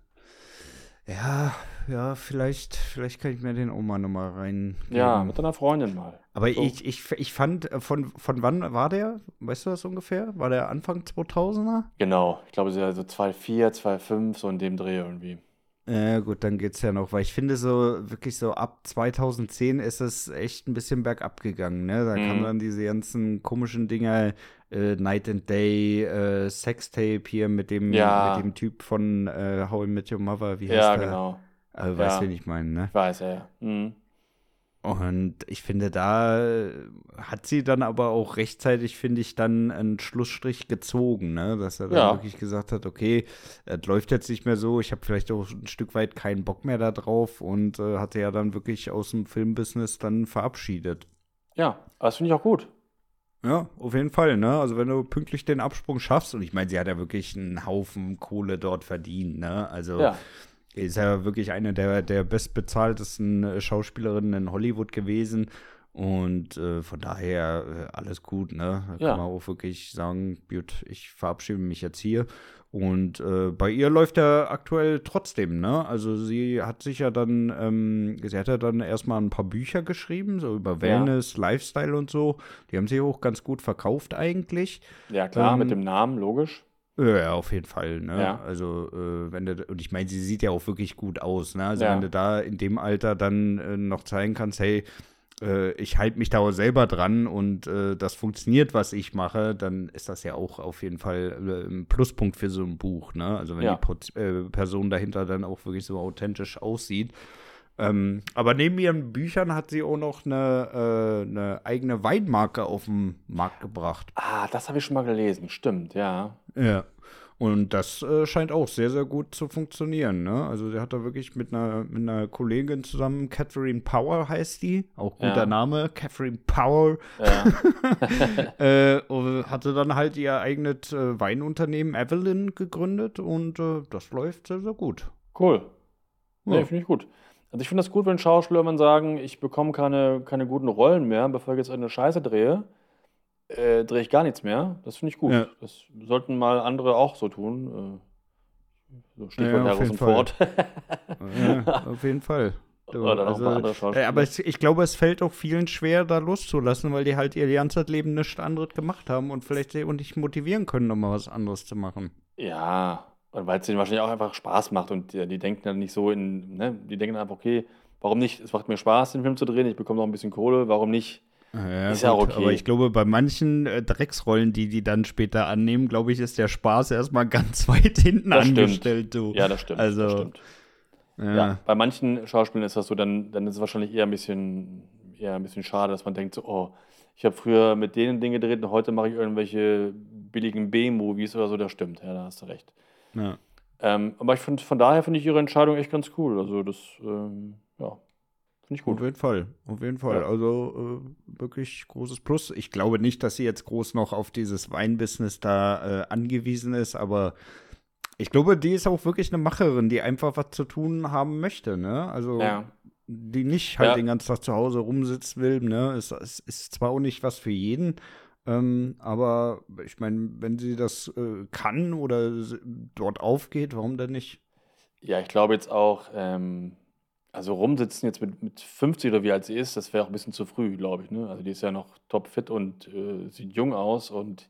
Ja, ja, vielleicht, vielleicht kann ich mir den mal nochmal rein. Ja, mit deiner Freundin mal. Aber So. ich, ich, ich fand, äh, von, von wann war der? Weißt du das ungefähr? War der Anfang 2000er? Genau, ich glaube, so 2,4, 2,5, so in dem Dreh irgendwie. Ja, gut, dann geht's ja noch, weil ich finde so, wirklich so ab 2010 ist es echt ein bisschen bergab gegangen, ne? Da Mhm. kamen dann diese ganzen komischen Dinger, äh, Night and Day, äh, Sextape hier mit dem, Ja. mit dem Typ von äh, How I Met Your Mother, wie heißt Ja, der? genau. Weißt Ja. du, wen ich meine, ne? Ich weiß, ja, ja. Mhm. Und ich finde, da äh, hat sie dann aber auch rechtzeitig, finde ich, dann einen Schlussstrich gezogen, ne? Dass er dann Ja. wirklich gesagt hat, okay, es läuft jetzt nicht mehr so, ich habe vielleicht auch ein Stück weit keinen Bock mehr da drauf und äh, hatte ja dann wirklich aus dem Filmbusiness dann verabschiedet. Ja, aber das finde ich auch gut. Ja, auf jeden Fall, ne? Also wenn du pünktlich den Absprung schaffst, und ich meine, sie hat ja wirklich einen Haufen Kohle dort verdient, ne? Also Ja, ist ja wirklich eine der, der bestbezahltesten äh, Schauspielerinnen in Hollywood gewesen. Und äh, von daher äh, alles gut, ne? Da Ja. kann man auch wirklich sagen, gut, ich verabschiede mich jetzt hier. Und äh, bei ihr läuft er aktuell trotzdem, ne? Also sie hat sich ja dann, ähm, sie hat ja dann erstmal ein paar Bücher geschrieben, so über Wellness, Lifestyle und so. Die haben sie auch ganz gut verkauft eigentlich. Ja, klar, Ähm, mit dem Namen, logisch. Ja, auf jeden Fall, ne? Ja. Also, äh, wenn du, und ich meine, sie sieht ja auch wirklich gut aus, ne? Also, Ja. wenn du da in dem Alter dann äh, noch zeigen kannst, hey, äh, ich halte mich da auch selber dran und äh, das funktioniert, was ich mache, dann ist das ja auch auf jeden Fall äh, ein Pluspunkt für so ein Buch, ne? Also, wenn Ja. die Pot äh, Person dahinter dann auch wirklich so authentisch aussieht. Ähm, aber neben ihren Büchern hat sie auch noch eine, äh, eine eigene Weinmarke auf den Markt gebracht. Ah, das habe ich schon mal gelesen, stimmt, ja. Ja. Und das äh, scheint auch sehr, sehr gut zu funktionieren. Ne? Also sie hat da wirklich mit einer, mit einer Kollegin zusammen, Catherine Power heißt die, auch guter Ja. Name, Catherine Power, ja. äh, hatte dann halt ihr eigenes äh, Weinunternehmen Evelyn gegründet und äh, das läuft sehr, sehr gut. Cool. Nee, Ja. finde ich gut. Also ich finde das gut, wenn Schauspieler man sagen, ich bekomme keine, keine guten Rollen mehr, bevor ich jetzt eine Scheiße drehe, äh, drehe ich gar nichts mehr. Das finde ich gut. Ja. Das sollten mal andere auch so tun. Äh, so Stichwort Ja, Fall. Ford. Ja, auf jeden Fall. Oder andere äh, aber es, ich glaube, es fällt auch vielen schwer, da loszulassen, weil die halt ihr ganzes Leben nichts anderes gemacht haben und vielleicht sie auch nicht motivieren können, um mal was anderes zu machen. Ja, und weil es denen wahrscheinlich auch einfach Spaß macht und die, die denken dann nicht so in, ne, die denken einfach, okay, warum nicht? Es macht mir Spaß, den Film zu drehen, ich bekomme noch ein bisschen Kohle, warum nicht? Ja, Ist ja auch okay. Aber ich glaube, bei manchen äh, Drecksrollen, die die dann später annehmen, glaube ich, ist der Spaß erstmal ganz weit hinten Das stimmt. angestellt. Du. Ja, das stimmt. Also, das stimmt. Ja. Ja, bei manchen Schauspielern ist das so, dann, dann ist es wahrscheinlich eher ein bisschen, eher ein bisschen schade, dass man denkt so, oh, ich habe früher mit denen Dinge gedreht und heute mache ich irgendwelche billigen B-Movies oder so, das stimmt, ja, da hast du recht. Ja. Ähm, aber ich find, von daher finde ich ihre Entscheidung echt ganz cool. Also das, ähm, ja, finde ich Auf gut. jeden Fall, auf jeden Fall. Ja. Also äh, wirklich großes Plus. Ich glaube nicht, dass sie jetzt groß noch auf dieses Weinbusiness da äh, angewiesen ist, aber ich glaube, die ist auch wirklich eine Macherin, die einfach was zu tun haben möchte, ne? Also Ja. die nicht halt Ja. den ganzen Tag zu Hause rumsitzen will, ne? Es, es ist zwar auch nicht was für jeden, ähm, aber ich meine, wenn sie das äh, kann oder dort aufgeht, warum denn nicht? Ja, ich glaube jetzt auch, ähm, also rumsitzen jetzt mit, mit 50 oder wie alt sie ist, das wäre auch ein bisschen zu früh, glaube ich. Ne? Also die ist ja noch topfit und äh, sieht jung aus und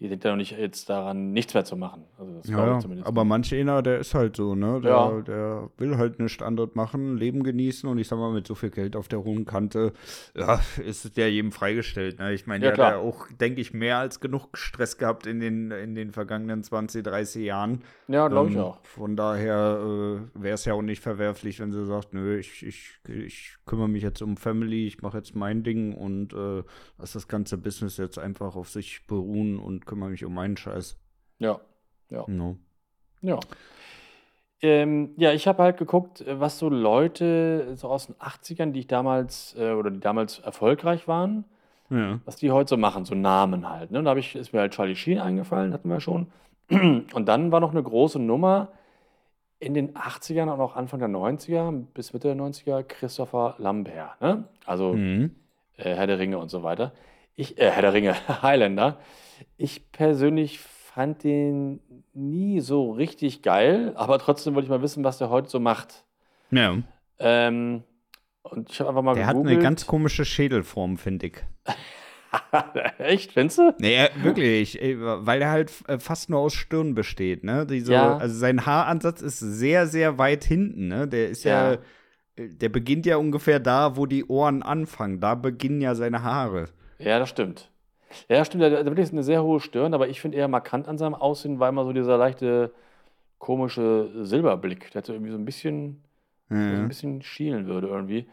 die denkt ja noch nicht jetzt daran, nichts mehr zu machen. Also das Ja, ich zumindest. aber manch einer, der ist halt so, ne? Der, Ja. der will halt nichts anderes machen, Leben genießen und ich sag mal, mit so viel Geld auf der hohen Kante, ja, ist ja jedem freigestellt, ne? Ich meine, Ja, der hat ja auch, denke ich, mehr als genug Stress gehabt in den, in den vergangenen 20, 30 Jahren. Ja, glaube ich Ähm, auch. Von daher äh, wäre es ja auch nicht verwerflich, wenn sie sagt, nö, ich, ich, ich kümmere mich jetzt um Family, ich mache jetzt mein Ding und äh, lass das ganze Business jetzt einfach auf sich beruhen und kümmere mich um meinen Scheiß. Ja, ja. No. Ja. Ähm, ja, ich habe halt geguckt, was so Leute so aus den 80ern, die ich damals äh, oder die damals erfolgreich waren, Ja. was die heute so machen, so Namen halt. Ne? Und da hab ich, ist mir halt Charlie Sheen eingefallen, hatten wir schon. Und dann war noch eine große Nummer in den 80ern und auch Anfang der 90er bis Mitte der 90er Christopher Lambert. Ne? Also Mhm. äh, Herr der Ringe und so weiter. Ich, äh, Herr der Ringe, Highlander. Ich persönlich fand den nie so richtig geil, aber trotzdem wollte ich mal wissen, was der heute so macht. Ja. Ähm, und ich habe einfach mal Der hat eine gegoogelt. ganz komische Schädelform, finde ich. Echt, findest du? Nee, er- wirklich, ey, weil er halt äh, fast nur aus Stirn besteht, ne? Diese, Ja. Also sein Haaransatz ist sehr, sehr weit hinten, ne? Der ist ja. Ja. äh, der beginnt ja ungefähr da, wo die Ohren anfangen. Da beginnen ja seine Haare. Ja, das stimmt. Ja, stimmt. Der, der wirklich ist eine sehr hohe Stirn, aber ich finde eher markant an seinem Aussehen war immer so dieser leichte, komische Silberblick. Der hatte irgendwie so ein bisschen. so ein Ja. bisschen schielen würde irgendwie.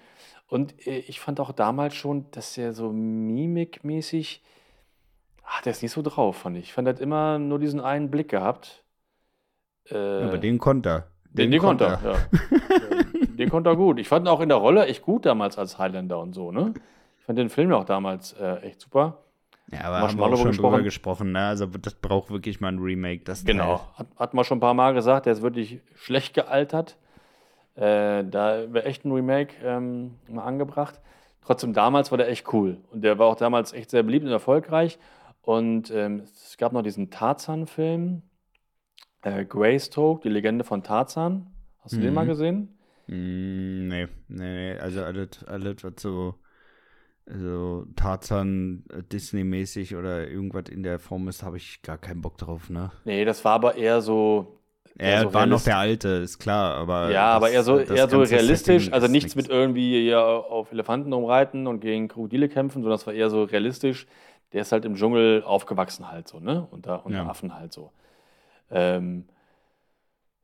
Und äh, ich fand auch damals schon, dass er so mimikmäßig, hat er es nicht so drauf, fand ich. Ich fand, er hat immer nur diesen einen Blick gehabt. Äh, Aber den konnte er. den, den konnte er, ja. Den konnte er gut. Ich fand ihn auch in der Rolle echt gut damals als Highlander und so, ne? Ich fand den Film ja auch damals äh, echt super. Ja, aber haben wir auch schon drüber gesprochen. gesprochen, ne? Also das braucht wirklich mal ein Remake. Das Genau. Teil. Hat, hat man schon ein paar Mal gesagt, der ist wirklich schlecht gealtert. Äh, da wäre echt ein Remake ähm, mal angebracht. Trotzdem, damals war der echt cool. Und der war auch damals echt sehr beliebt und erfolgreich. Und ähm, es gab noch diesen Tarzan-Film. Äh, Greystoke, die Legende von Tarzan. Hast du den Mhm. mal gesehen? Mm, nee, nee, nee. Also alles, alles was so, so Tarzan, äh, Disney-mäßig oder irgendwas in der Form ist, habe ich gar keinen Bock drauf, ne? Nee, das war aber eher so. eher Er so war noch der Alte, ist klar, aber. Ja, aber das- eher so, das eher so realistisch. Setting Also nichts mit irgendwie hier auf Elefanten rumreiten und gegen Krokodile kämpfen, sondern es war eher so realistisch. Der ist halt im Dschungel aufgewachsen halt so, ne? Unter, unter Ja. Affen halt so. Ähm,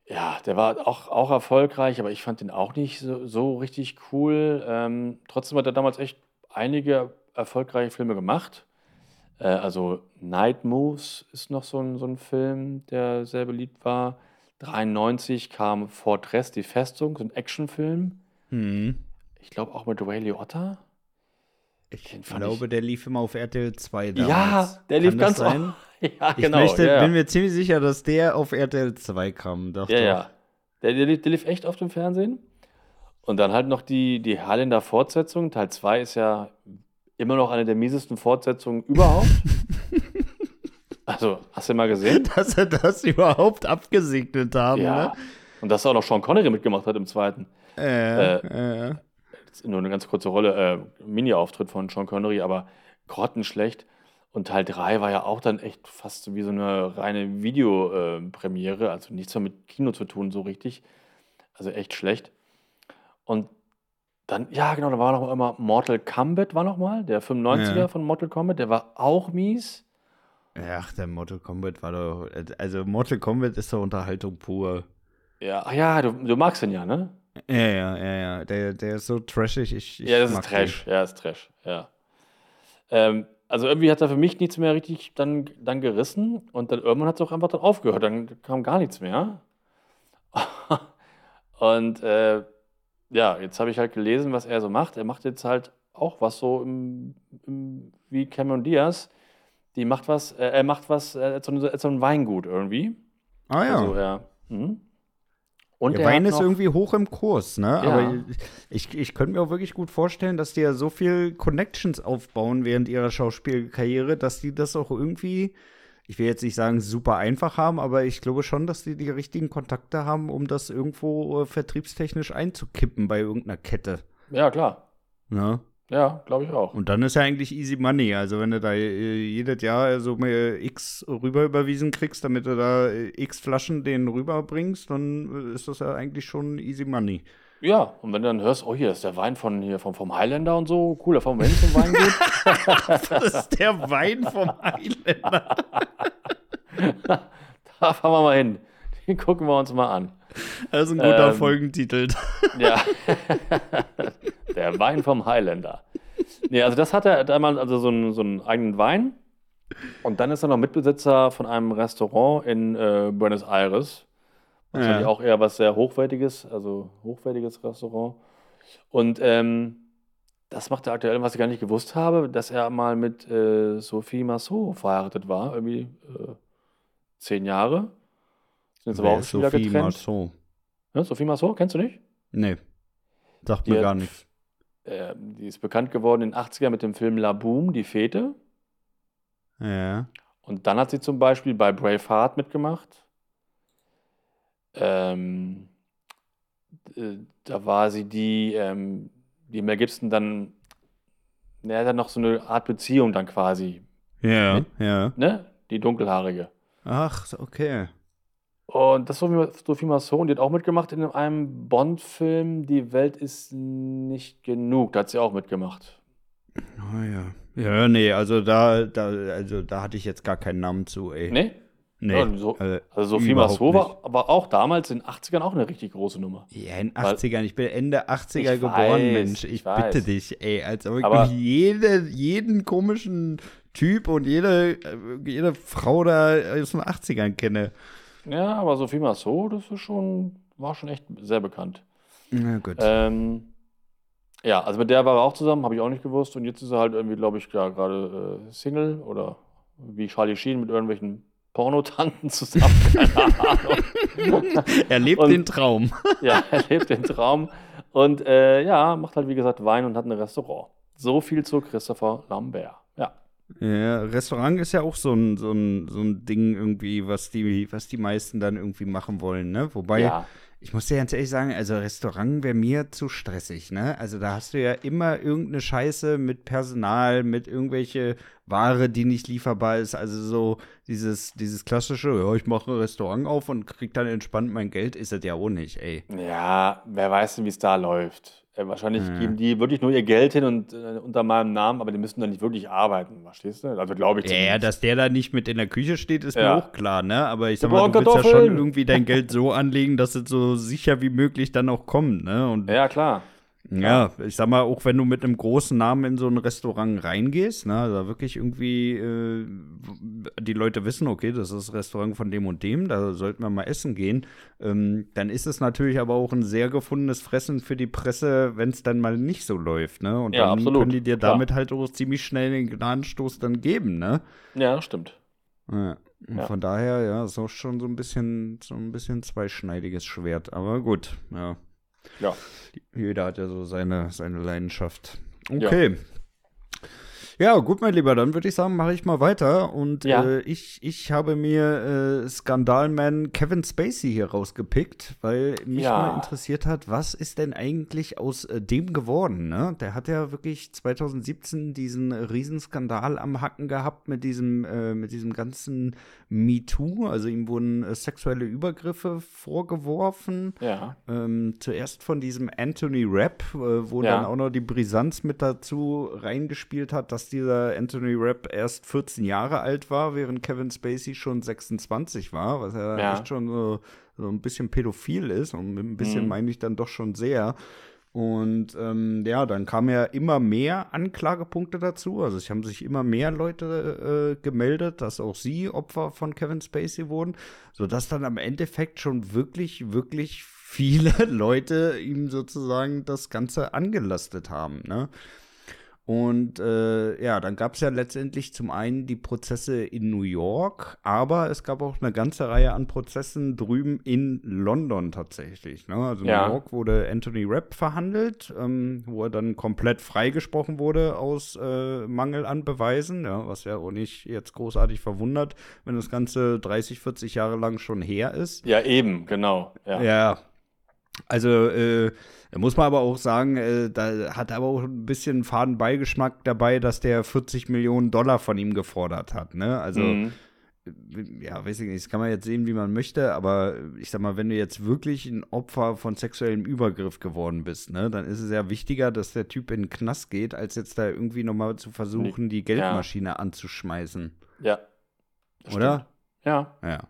ja, der war auch, auch erfolgreich, aber ich fand den auch nicht so, so richtig cool. Ähm, trotzdem hat er damals echt einige erfolgreiche Filme gemacht. Äh, also Night Moves ist noch so ein, so ein Film, der sehr beliebt war. 93 kam Fortress, die Festung, so ein Actionfilm. Hm. Ich glaube auch mit Ray Liotta. Ich glaube, der lief immer auf RTL 2 Ja, damals. der lief ganz sein? Ja, Ich genau. möchte, ja, bin ja. mir ziemlich sicher, dass der auf RTL 2 kam. Doch, ja, doch. ja. Der, der, lief- der lief echt oft im Fernsehen. Und dann halt noch die, die Harländer Fortsetzung. Teil 2 ist ja immer noch eine der miesesten Fortsetzungen überhaupt. also, hast du mal gesehen? Dass er das überhaupt abgesegnet haben, Ja. Und dass auch noch Sean Connery mitgemacht hat im zweiten. ne? Äh, äh. Das ist nur eine ganz kurze Rolle, äh, Mini-Auftritt von Sean Connery, aber grottenschlecht. Und Teil 3 war ja auch dann echt fast so wie so eine reine Videopremiere, also nichts mehr mit Kino zu tun, so richtig. Also echt schlecht. Und dann, ja, genau, da war noch immer Mortal Kombat, war noch mal, der 95er Ja. von Mortal Kombat, der war auch mies. Ach, der Mortal Kombat war doch. Also, Mortal Kombat ist doch Unterhaltung pur. Ja, ach ja, du, du magst den ja, ne? Ja, ja, ja, ja. Der, der ist so trashig. Ich, ich Ja, das ist Trash. Ja, das ist Trash. Ja. Ähm, also irgendwie hat da für mich nichts mehr richtig dann, dann gerissen und dann irgendwann hat es auch einfach dann aufgehört. Dann kam gar nichts mehr. und äh, ja, jetzt habe ich halt gelesen, was er so macht. Er macht jetzt halt auch was so im, im, wie Cameron Diaz. Die macht was, äh, er macht was, äh, als so, ein- als so ein Weingut irgendwie. Ah ja. Also, ja. Mhm. Und Der er Wein hat ist irgendwie hoch im Kurs, ne? Ja. Aber ich, ich könnte mir auch wirklich gut vorstellen, dass die ja so viel Connections aufbauen während ihrer Schauspielkarriere, dass die das auch irgendwie, ich will jetzt nicht sagen, super einfach haben, aber ich glaube schon, dass die die richtigen Kontakte haben, um das irgendwo äh, vertriebstechnisch einzukippen bei irgendeiner Kette. Ja, klar. Ne? Ja, glaube ich auch. Und dann ist ja eigentlich easy money. Also wenn du da äh, jedes Jahr so mal X rüber überwiesen kriegst, damit du da äh, X Flaschen denen rüberbringst, dann äh, ist das ja eigentlich schon easy money. Ja, und wenn du dann hörst, oh, hier ist der Wein von hier vom, vom Highlander und so, cool, da fahren wir hin zum Weingut. Das ist der Wein vom Highlander. da fahren wir mal hin. Den gucken wir uns mal an. Das ist ein guter Ähm, Folgentitel. Ja. der Wein vom Highlander. Nee, also das hat er einmal, also so einen, so einen eigenen Wein. Und dann ist er noch Mitbesitzer von einem Restaurant in äh, Buenos Aires. Wahrscheinlich Ja. auch eher was sehr Hochwertiges, also hochwertiges Restaurant. Und ähm, das macht er aktuell, was ich gar nicht gewusst habe, dass er mal mit äh, Sophie Massot verheiratet war, irgendwie äh, zehn Jahre. Sind jetzt aber auch schon wieder getrennt. Marceau? Ja, Sophie Massot, kennst du nicht? Nee. Sagt Die mir hat- gar nichts. Äh, die ist bekannt geworden in den 80ern mit dem Film La Boom, die Fete. Ja. Und dann hat sie zum Beispiel bei Braveheart mitgemacht. Ähm, äh, da war sie die, ähm, die Mel Gibson dann, er hat noch so eine Art Beziehung dann quasi, Ja, Mit- ja. ne? Die dunkelhaarige. Ach, okay. Und das Sophie Masson, die hat auch mitgemacht in einem Bond-Film, Die Welt ist nicht genug. Da hat sie auch mitgemacht. Oh ja. Ja, nee, also da, da, also da hatte ich jetzt gar keinen Namen zu, ey. Ne? Nee. Ja, so- Also Sophie überhaupt Massot war aber auch damals in den 80ern auch eine richtig große Nummer. Ja, in den Weil- 80ern. Ich bin Ende 80er Ich geboren, weiß, Mensch. ich Ich, bitte dich, ey. Als ob ich jede, jeden komischen Typ und jede, äh, jede Frau da aus den 80ern kenne. Ja, aber Sophie Massot, das ist schon, war schon echt sehr bekannt. Na gut. Ähm, ja, also mit der war er auch zusammen, habe ich auch nicht gewusst. Und jetzt ist er halt irgendwie, glaube ich, ja, gerade äh, Single oder wie Charlie Sheen mit irgendwelchen Pornotanten zusammen. Keine Ahnung. er lebt und- den Traum. ja, er lebt den Traum. Und äh, ja, macht halt, wie gesagt, Wein und hat ein Restaurant. So viel zu Christopher Lambert. Ja. Ja, Restaurant ist ja auch so ein, so ein, so ein Ding irgendwie, was die, was die meisten dann irgendwie machen wollen, ne? Wobei, Ja. ich muss dir ganz ehrlich sagen, also Restaurant wäre mir zu stressig, ne? Also da hast du ja immer irgendeine Scheiße mit Personal, mit irgendwelche Ware, die nicht lieferbar ist. Also so dieses, dieses klassische, ja, ich mache ein Restaurant auf und krieg dann entspannt mein Geld, ist das ja auch nicht, ey. Ja, wer weiß denn, wie es da läuft. Äh, wahrscheinlich Ja. geben die wirklich nur ihr Geld hin und äh, unter meinem Namen, aber die müssen dann nicht wirklich arbeiten, verstehst du? Also glaube ich Ja, ja, dass der da nicht mit in der Küche steht, ist Ja. mir auch klar, ne? Aber ich sag mal, du willst ja schon irgendwie dein Geld so anlegen, dass es so sicher wie möglich dann auch kommt, ne? Und Ja, klar. Ja, ich sag mal, auch wenn du mit einem großen Namen in so ein Restaurant reingehst, ne, also wirklich irgendwie äh, die Leute wissen, okay, das ist das Restaurant von dem und dem, da sollten wir mal essen gehen, ähm, dann ist es natürlich aber auch ein sehr gefundenes Fressen für die Presse, wenn es dann mal nicht so läuft, ne? Und Ja, dann absolut, können die dir damit halt auch ziemlich schnell den Gnadenstoß dann geben, ne? Ja, stimmt. Ja. und Ja. Von daher, ja, ist auch schon so ein bisschen, so ein bisschen zweischneidiges Schwert. Aber gut, ja. Ja. Jeder hat ja so seine, seine Leidenschaft. Okay. Ja. Gut, mein Lieber, dann würde ich sagen, mache ich mal weiter. Und Ja. äh, ich, ich habe mir äh, Skandalman Kevin Spacey hier rausgepickt, weil mich Ja. mal interessiert hat, was ist denn eigentlich aus äh, dem geworden? Ne? Der hat ja wirklich 2017 diesen Riesenskandal am Hacken gehabt mit diesem, äh, mit diesem ganzen MeToo. Also ihm wurden äh, sexuelle Übergriffe vorgeworfen. Ja. Ähm, zuerst von diesem Anthony Rapp, äh, wo Ja. dann auch noch die Brisanz mit dazu reingespielt hat, dass dieser Anthony Rapp erst 14 Jahre alt war, während Kevin Spacey schon 26 war, was ja, Ja. echt schon so, so ein bisschen pädophil ist und mit ein bisschen Mhm. meine ich dann doch schon sehr. Und ähm, ja, dann kamen ja immer mehr Anklagepunkte dazu. Also es haben sich immer mehr Leute äh, gemeldet, dass auch sie Opfer von Kevin Spacey wurden, sodass dann am Endeffekt schon wirklich, wirklich viele Leute ihm sozusagen das Ganze angelastet haben. Ne? Und äh, ja, dann gab es ja letztendlich zum einen die Prozesse in New York, aber es gab auch eine ganze Reihe an Prozessen drüben in London tatsächlich. Ne? Also Ja. New York wurde Anthony Rapp verhandelt, ähm, wo er dann komplett freigesprochen wurde aus äh, Mangel an Beweisen, ja, was ja auch nicht jetzt großartig verwundert, wenn das Ganze 30, 40 Jahre lang schon her ist. Ja, eben, genau. Ja. Ja. Also, äh, muss man aber auch sagen, äh, da hat aber auch ein bisschen faden Beigeschmack dabei, dass der 40 Millionen Dollar von ihm gefordert hat, ne? Also, Mhm. ja, weiß ich nicht, das kann man jetzt sehen, wie man möchte, aber ich sag mal, wenn du jetzt wirklich ein Opfer von sexuellem Übergriff geworden bist, ne, dann ist es ja wichtiger, dass der Typ in den Knast geht, als jetzt da irgendwie nochmal zu versuchen, die Geldmaschine anzuschmeißen. Ja. Oder? stimmt. Ja. Ja.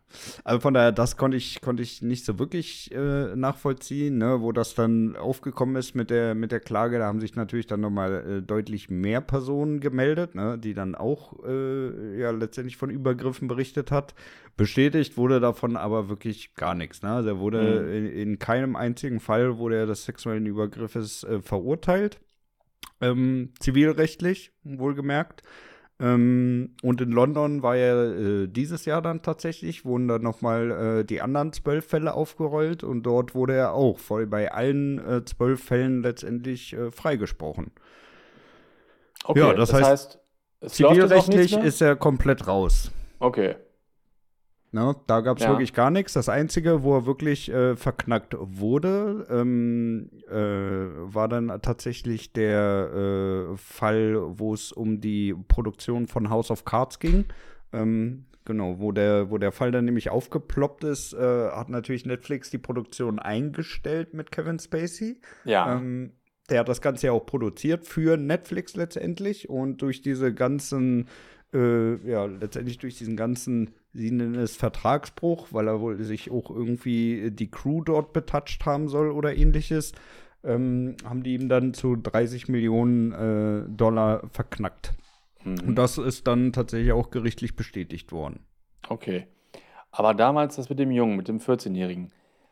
Also von daher, das konnte ich, konnte ich nicht so wirklich äh, nachvollziehen, ne? wo das dann aufgekommen ist mit der, mit der Klage. Da haben sich natürlich dann nochmal äh, deutlich mehr Personen gemeldet, ne? die dann auch äh, ja letztendlich von Übergriffen berichtet hat. Bestätigt wurde davon aber wirklich gar nichts. Ne? Also er wurde Mhm. in, in keinem einzigen Fall wurde er des sexuellen Übergriffes äh, verurteilt. Ähm, zivilrechtlich, wohlgemerkt. Ähm, und in London war ja äh, dieses Jahr dann tatsächlich, wurden dann nochmal äh, die anderen zwölf Fälle aufgerollt und dort wurde er auch voll bei allen äh, zwölf Fällen letztendlich äh, freigesprochen. Okay, Ja, das das, heißt, heißt, Zivilrechtlich ist er komplett raus. Okay. Ne, da gab es Ja. wirklich gar nichts. Das Einzige, wo er wirklich äh, verknackt wurde, ähm, äh, war dann tatsächlich der äh, Fall, wo es um die Produktion von House of Cards ging. Ähm, genau, wo der, wo der Fall dann nämlich aufgeploppt ist, äh, hat natürlich Netflix die Produktion eingestellt mit Kevin Spacey. Ja. Ähm, der hat das Ganze ja auch produziert für Netflix letztendlich und durch diese ganzen, äh, ja, letztendlich durch diesen ganzen, sie nennen es Vertragsbruch, weil er wohl sich auch irgendwie die Crew dort betatscht haben soll oder ähnliches, ähm, haben die ihm dann zu 30 Millionen äh, Dollar verknackt. Und Mhm. das ist dann tatsächlich auch gerichtlich bestätigt worden. Okay. Aber damals das mit dem Jungen, mit dem 14-Jährigen.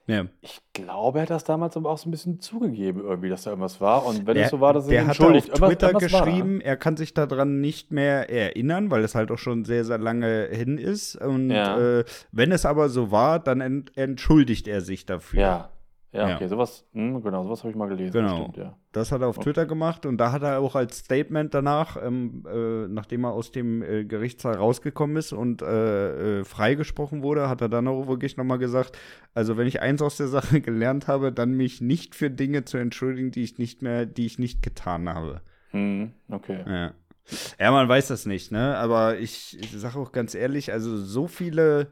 Ja. Ich glaube, er hat das damals aber auch so ein bisschen zugegeben, irgendwie, dass da irgendwas war. Und wenn Der, es so war, dass er sich hat entschuldigt. auf Twitter Irgendwas- irgendwas war geschrieben, er kann sich daran nicht mehr erinnern, weil es halt auch schon sehr, sehr lange hin ist. Und Ja. äh, wenn es aber so war, dann ent entschuldigt er sich dafür. Ja, Ja, Ja. okay, sowas, hm, genau, sowas habe ich mal gelesen. Genau. Stimmt, ja. Das hat er auf Okay. Twitter gemacht und da hat er auch als Statement danach, ähm, äh, nachdem er aus dem äh, Gerichtssaal rausgekommen ist und äh, äh, freigesprochen wurde, hat er dann auch wirklich nochmal gesagt, also wenn ich eins aus der Sache gelernt habe, dann mich nicht für Dinge zu entschuldigen, die ich nicht mehr, die ich nicht getan habe. Hm, okay. Ja. Ja, man weiß das nicht, ne? Aber ich, ich sage auch ganz ehrlich, also so viele,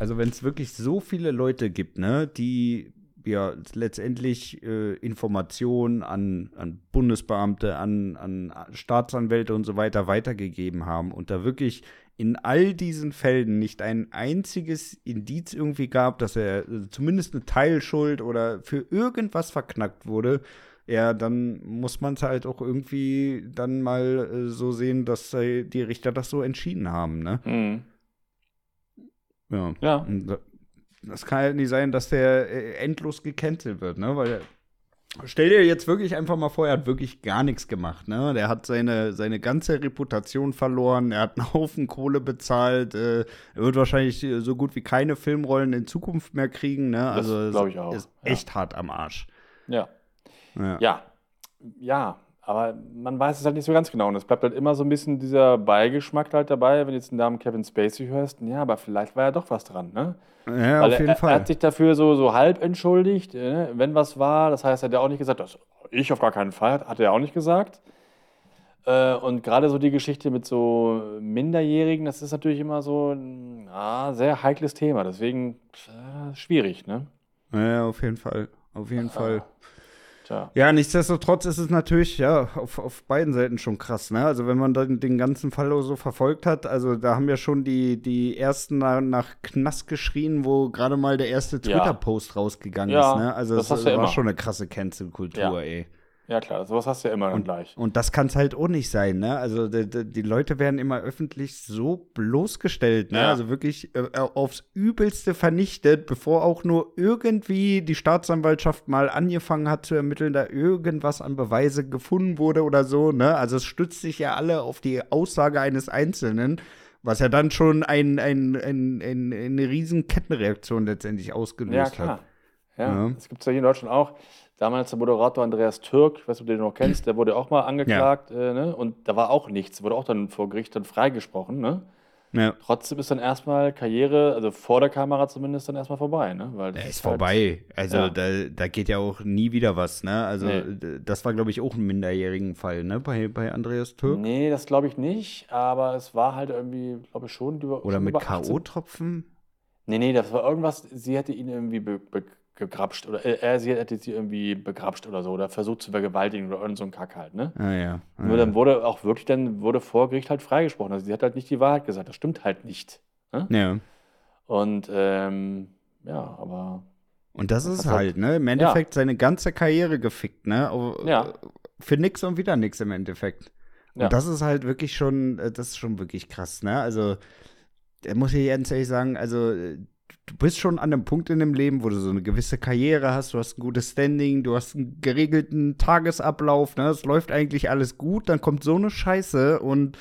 also wenn es wirklich so viele Leute gibt, ne, die ja letztendlich äh, Informationen an, an Bundesbeamte, an, an Staatsanwälte und so weiter weitergegeben haben und da wirklich in all diesen Fällen nicht ein einziges Indiz irgendwie gab, dass er äh, zumindest eine Teilschuld oder für irgendwas verknackt wurde, ja, dann muss man es halt auch irgendwie dann mal äh, so sehen, dass die Richter das so entschieden haben, ne? Hm. Ja. Ja. Und das kann halt nicht sein, dass der äh, endlos gecancelt wird, ne? Weil stell dir jetzt wirklich einfach mal vor, er hat wirklich gar nichts gemacht, ne? Der hat seine, seine ganze Reputation verloren, er hat einen Haufen Kohle bezahlt, äh, er wird wahrscheinlich äh, so gut wie keine Filmrollen in Zukunft mehr kriegen, ne? Das Also glaub es ich auch, ist ja. echt hart am Arsch. Ja. Ja. Ja, ja, aber man weiß es halt nicht so ganz genau. Und es bleibt halt immer so ein bisschen dieser Beigeschmack halt dabei, wenn du jetzt den Namen Kevin Spacey hörst. Ja, aber vielleicht war ja doch was dran, ne? Ja, Weil auf jeden er, Fall. er hat sich dafür so, so halb entschuldigt, äh, wenn was war. Das heißt, er hat ja auch nicht gesagt, das ich auf gar keinen Fall, hat er auch nicht gesagt. Äh, und gerade so die Geschichte mit so Minderjährigen, das ist natürlich immer so ein ja, sehr heikles Thema. Deswegen äh, schwierig, ne? ja, auf jeden Fall. Auf jeden Fall. Tja. Ja, nichtsdestotrotz ist es natürlich, ja, auf, auf beiden Seiten schon krass, ne? Also wenn man dann den ganzen Fall so verfolgt hat, also da haben ja schon die, die ersten nach, nach Knast geschrien, wo gerade mal der erste Ja. Twitter-Post rausgegangen Ja, ist, ne? Also das ja war immer. schon eine krasse Cancel-Kultur, Ja. ey. Ja, klar, sowas hast du ja immer dann gleich. Und das kann es halt auch nicht sein, ne? Also die, die, Leute werden immer öffentlich so bloßgestellt, ne? Ja. Also wirklich äh, aufs Übelste vernichtet, bevor auch nur irgendwie die Staatsanwaltschaft mal angefangen hat zu ermitteln, da irgendwas an Beweise gefunden wurde oder so, ne? Also es stützt sich ja alle auf die Aussage eines Einzelnen, was ja dann schon ein, ein, ein, ein, eine riesen Kettenreaktion letztendlich Ja, ausgelöst klar. hat. Ja, Ja. das gibt es ja hier in Deutschland auch. Damals der Moderator Andreas Türk, ich weiß nicht, ob du den noch kennst, der wurde auch mal angeklagt, äh, ne? Und da war auch nichts, wurde auch dann vor Gericht dann freigesprochen, ne? Ja. Trotzdem ist dann erstmal Karriere, also vor der Kamera zumindest, dann erstmal vorbei, ne? Weil Der ist halt- vorbei. Also Ja. da, da geht ja auch nie wieder was, ne? Also Nee. das war, glaube ich, auch ein minderjährigen Fall, ne? Bei, bei Andreas Türk. Nee, das glaube ich nicht, aber es war halt irgendwie, glaube ich schon, über, Oder schon mit über 18. K.O.-Tropfen. Nee, nee, das war irgendwas, sie hätte ihn irgendwie be, be, gegrapscht oder äh, er, sie hätte sie irgendwie begrapscht oder so oder versucht zu vergewaltigen oder irgend so ein Kack halt, ne? Ah ja. Ah, Nur dann wurde auch wirklich, dann wurde vor Gericht halt freigesprochen. Also sie hat halt nicht die Wahrheit gesagt. Das stimmt halt nicht. Ne? ja. Und ähm, ja, aber Und das ist hat- halt, ne? Im Endeffekt seine ganze Karriere gefickt, ne? Ja. Für nix und wieder nix im Endeffekt. Und Ja. das ist halt wirklich schon, äh, das ist schon wirklich krass, ne? Also, da muss ich ganz ehrlich sagen, also, äh, du bist schon an einem Punkt in dem Leben, wo du so eine gewisse Karriere hast, du hast ein gutes Standing, du hast einen geregelten Tagesablauf, ne? Es läuft eigentlich alles gut, dann kommt so eine Scheiße und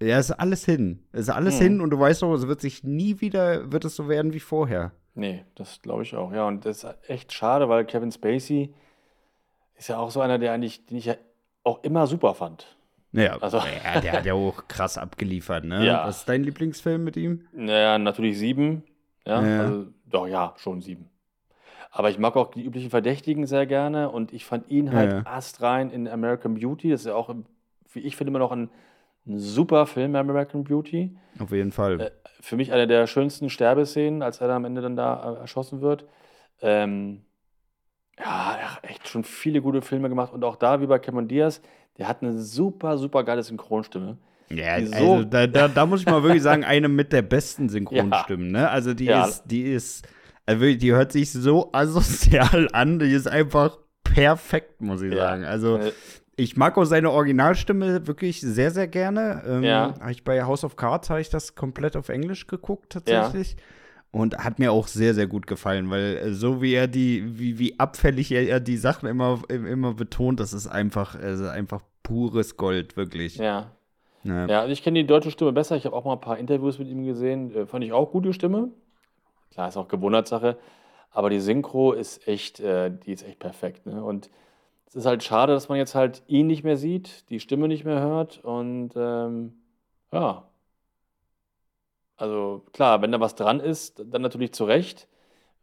ja, ist alles hin. Ist alles Hm. hin und du weißt doch, es wird sich nie wieder, wird es so werden wie vorher. nee, das glaube ich auch. Ja, und das ist echt schade, weil Kevin Spacey ist ja auch so einer, der eigentlich, den ich ja auch immer super fand. Ja, Also- ja, der hat ja auch krass abgeliefert, ne? Ja. Was ist dein Lieblingsfilm mit ihm? Naja, natürlich sieben. Ja, Ja. also doch, ja, schon sieben. Aber ich mag auch die üblichen Verdächtigen sehr gerne und ich fand ihn halt Ja. astrein in American Beauty. Das ist ja auch, wie ich finde, immer noch ein, ein super Film, American Beauty. Auf jeden Fall. Äh, für mich eine der schönsten Sterbeszenen, als er da am Ende dann da äh, erschossen wird. Ähm, ja, er hat echt schon viele gute Filme gemacht und auch da, wie bei Cameron Diaz, der hat eine super, super geile Synchronstimme. Ja, Die so- also da, da, da muss ich mal wirklich sagen, eine mit der besten Synchronstimmen, ne? Also die Ja. ist, die ist, also die hört sich so asozial an, die ist einfach perfekt, muss ich Ja. sagen. Also ich mag auch seine Originalstimme wirklich sehr, sehr gerne. Ähm, Ja. Ich bei House of Cards habe ich das komplett auf Englisch geguckt tatsächlich. Und hat mir auch sehr, sehr gut gefallen, weil äh, so wie er die, wie, wie abfällig er, er die Sachen immer, immer betont, das ist einfach, also einfach pures Gold, wirklich. ja. Ja. Ja, also ich kenne die deutsche Stimme besser. Ich habe auch mal ein paar Interviews mit ihm gesehen. Äh, fand ich auch gute Stimme. Klar, ist auch Gewohnheitssache. Aber die Synchro ist echt, äh, die ist echt perfekt. Ne? Und es ist halt schade, dass man jetzt halt ihn nicht mehr sieht, die Stimme nicht mehr hört und ähm, ja. Also klar, wenn da was dran ist, dann natürlich zu Recht.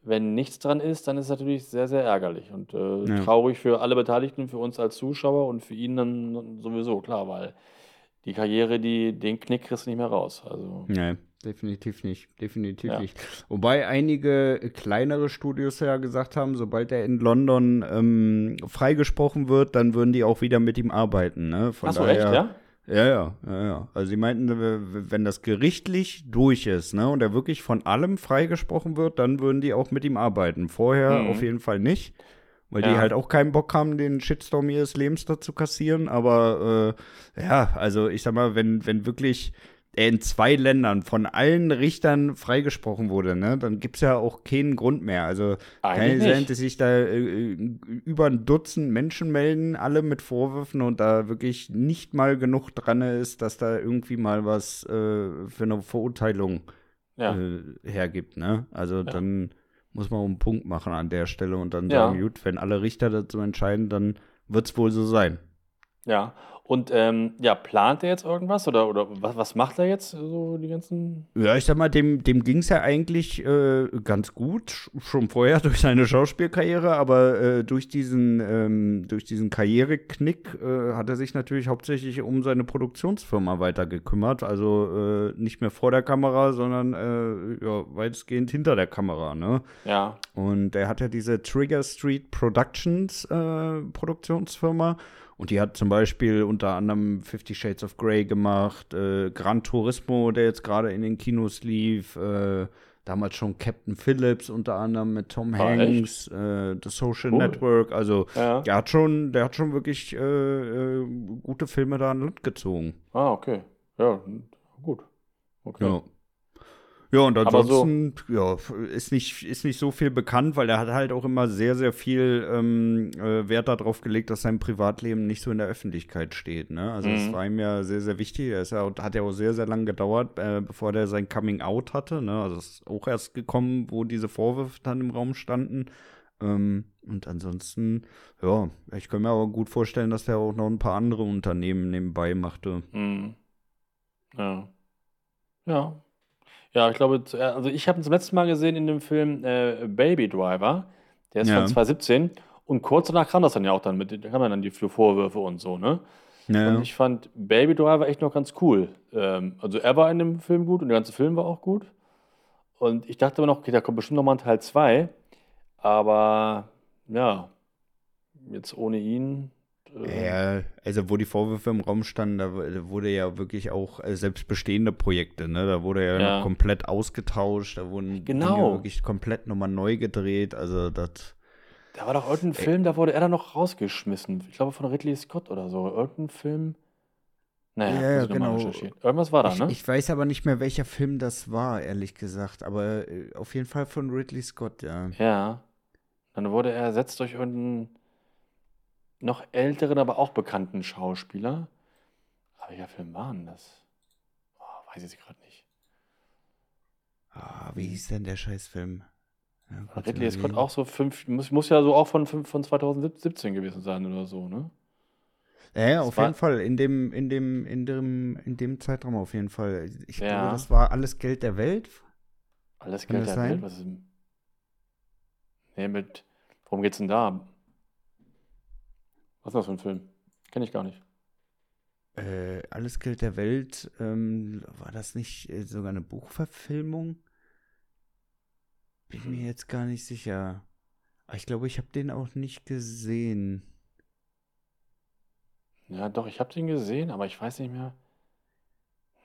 Wenn nichts dran ist, dann ist es natürlich sehr, sehr ärgerlich und äh, Ja. traurig für alle Beteiligten, für uns als Zuschauer und für ihn dann sowieso, klar, weil die Karriere, die, den Knick kriegst du nicht mehr raus. Also, Nee, definitiv nicht. Definitiv Ja. nicht. Wobei einige kleinere Studios ja gesagt haben, sobald er in London ähm, freigesprochen wird, dann würden die auch wieder mit ihm arbeiten. Ne? Von Achso, echt, ja? Ja, ja, ja, ja. Also sie meinten, wenn das gerichtlich durch ist, ne, und er wirklich von allem freigesprochen wird, dann würden die auch mit ihm arbeiten. Vorher Mhm. auf jeden Fall nicht, weil die Ja. halt auch keinen Bock haben, den Shitstorm ihres Lebens da zu kassieren. Aber äh, ja, also ich sag mal, wenn, wenn wirklich er in zwei Ländern von allen Richtern freigesprochen wurde, ne, dann gibt's ja auch keinen Grund mehr. Also kann Eigentlich ja sein, nicht. dass sich da äh, über ein Dutzend Menschen melden, alle mit Vorwürfen und da wirklich nicht mal genug dran ist, dass da irgendwie mal was äh, für eine Verurteilung Ja. äh, hergibt, ne? Also dann muss man einen Punkt machen an der Stelle und dann Ja. sagen, gut, wenn alle Richter dazu entscheiden, dann wird's wohl so sein. Ja. Und ähm, ja, plant er jetzt irgendwas oder, oder was, was macht er jetzt so die ganzen. Ja, ich sag mal, dem, dem ging es ja eigentlich äh, ganz gut, sch- schon vorher durch seine Schauspielkarriere, aber äh, durch diesen, ähm, durch diesen Karriereknick äh, hat er sich natürlich hauptsächlich um seine Produktionsfirma weiter gekümmert. Also äh, nicht mehr vor der Kamera, sondern äh, ja, weitestgehend hinter der Kamera, ne? Ja. Und er hat ja diese Trigger Street Productions äh, Produktionsfirma. Und die hat zum Beispiel unter anderem Fifty Shades of Grey gemacht, äh, Gran Turismo, der jetzt gerade in den Kinos lief, äh, damals schon Captain Phillips unter anderem mit Tom Ah, Hanks, äh, The Social Cool. Network. Also Ja. der hat schon, der hat schon wirklich äh, äh, gute Filme da an Land gezogen. Ah, okay. Ja, gut. Okay. Ja. Ja, und Aber so- ansonsten, ja, ist nicht, ist nicht so viel bekannt, weil er hat halt auch immer sehr, sehr viel ähm, äh, Wert darauf gelegt, dass sein Privatleben nicht so in der Öffentlichkeit steht. Ne? Also das Mhm. war ihm ja sehr, sehr wichtig. Er ja, hat ja auch sehr, sehr lange gedauert, äh, bevor der sein Coming Out hatte. Ne? Also es ist auch erst gekommen, wo diese Vorwürfe dann im Raum standen. Ähm, und ansonsten, ja, ich kann mir aber gut vorstellen, dass der auch noch ein paar andere Unternehmen nebenbei machte. Mhm. Ja. Ja. Ja, ich glaube, zu- also ich habe ihn zum letzten Mal gesehen in dem Film äh, Baby Driver. Der ist Ja. von 2017. Und kurz danach kam das dann ja auch dann mit, da kamen dann die Vorwürfe und so, ne? Ja, Und ich fand Baby Driver echt noch ganz cool. Ähm, also er war in dem Film gut und der ganze Film war auch gut. Und ich dachte immer noch, okay, da kommt bestimmt noch mal ein Teil 2. Aber ja, jetzt ohne ihn. Äh, Ja, also wo die Vorwürfe im Raum standen, da wurde ja wirklich auch äh, selbst bestehende Projekte, ne? Da wurde ja, Ja. noch komplett ausgetauscht, da wurden Genau. Dinge wirklich komplett nochmal neu gedreht. Also das. Da war doch irgendein Film, da wurde er dann noch rausgeschmissen. Ich glaube von Ridley Scott oder so. Irgendein Film. Naja, Ja, mal genau. Irgendwas war da, ich, ne? ich weiß aber nicht mehr, welcher Film das war, ehrlich gesagt. Aber äh, auf jeden Fall von Ridley Scott, ja. Ja. Dann wurde er ersetzt durch irgendeinen noch älteren, aber auch bekannten Schauspieler. Aber welcher Film war denn das? Oh, weiß ich gerade nicht. Ah, wie hieß denn der Scheißfilm? Ja, Ridley Scott auch so fünf, muss, muss ja so auch von, von 2017 gewesen sein oder so, ne? Ja, ja, auf jeden Fall. In dem, in dem, in dem, in dem Zeitraum auf jeden Fall. Ich Ja. glaube, das war alles Geld der Welt. Alles Kann Geld der sein? Welt, was ist denn? Nee, mit. Worum geht's denn da? Was ist das für ein Film? Kenne ich gar nicht. Äh, alles Geld der Welt, ähm, war das nicht äh, sogar eine Buchverfilmung? Bin mir jetzt gar nicht sicher. Aber ich glaube, ich habe den auch nicht gesehen. Ja, doch, ich habe den gesehen, aber ich weiß nicht mehr.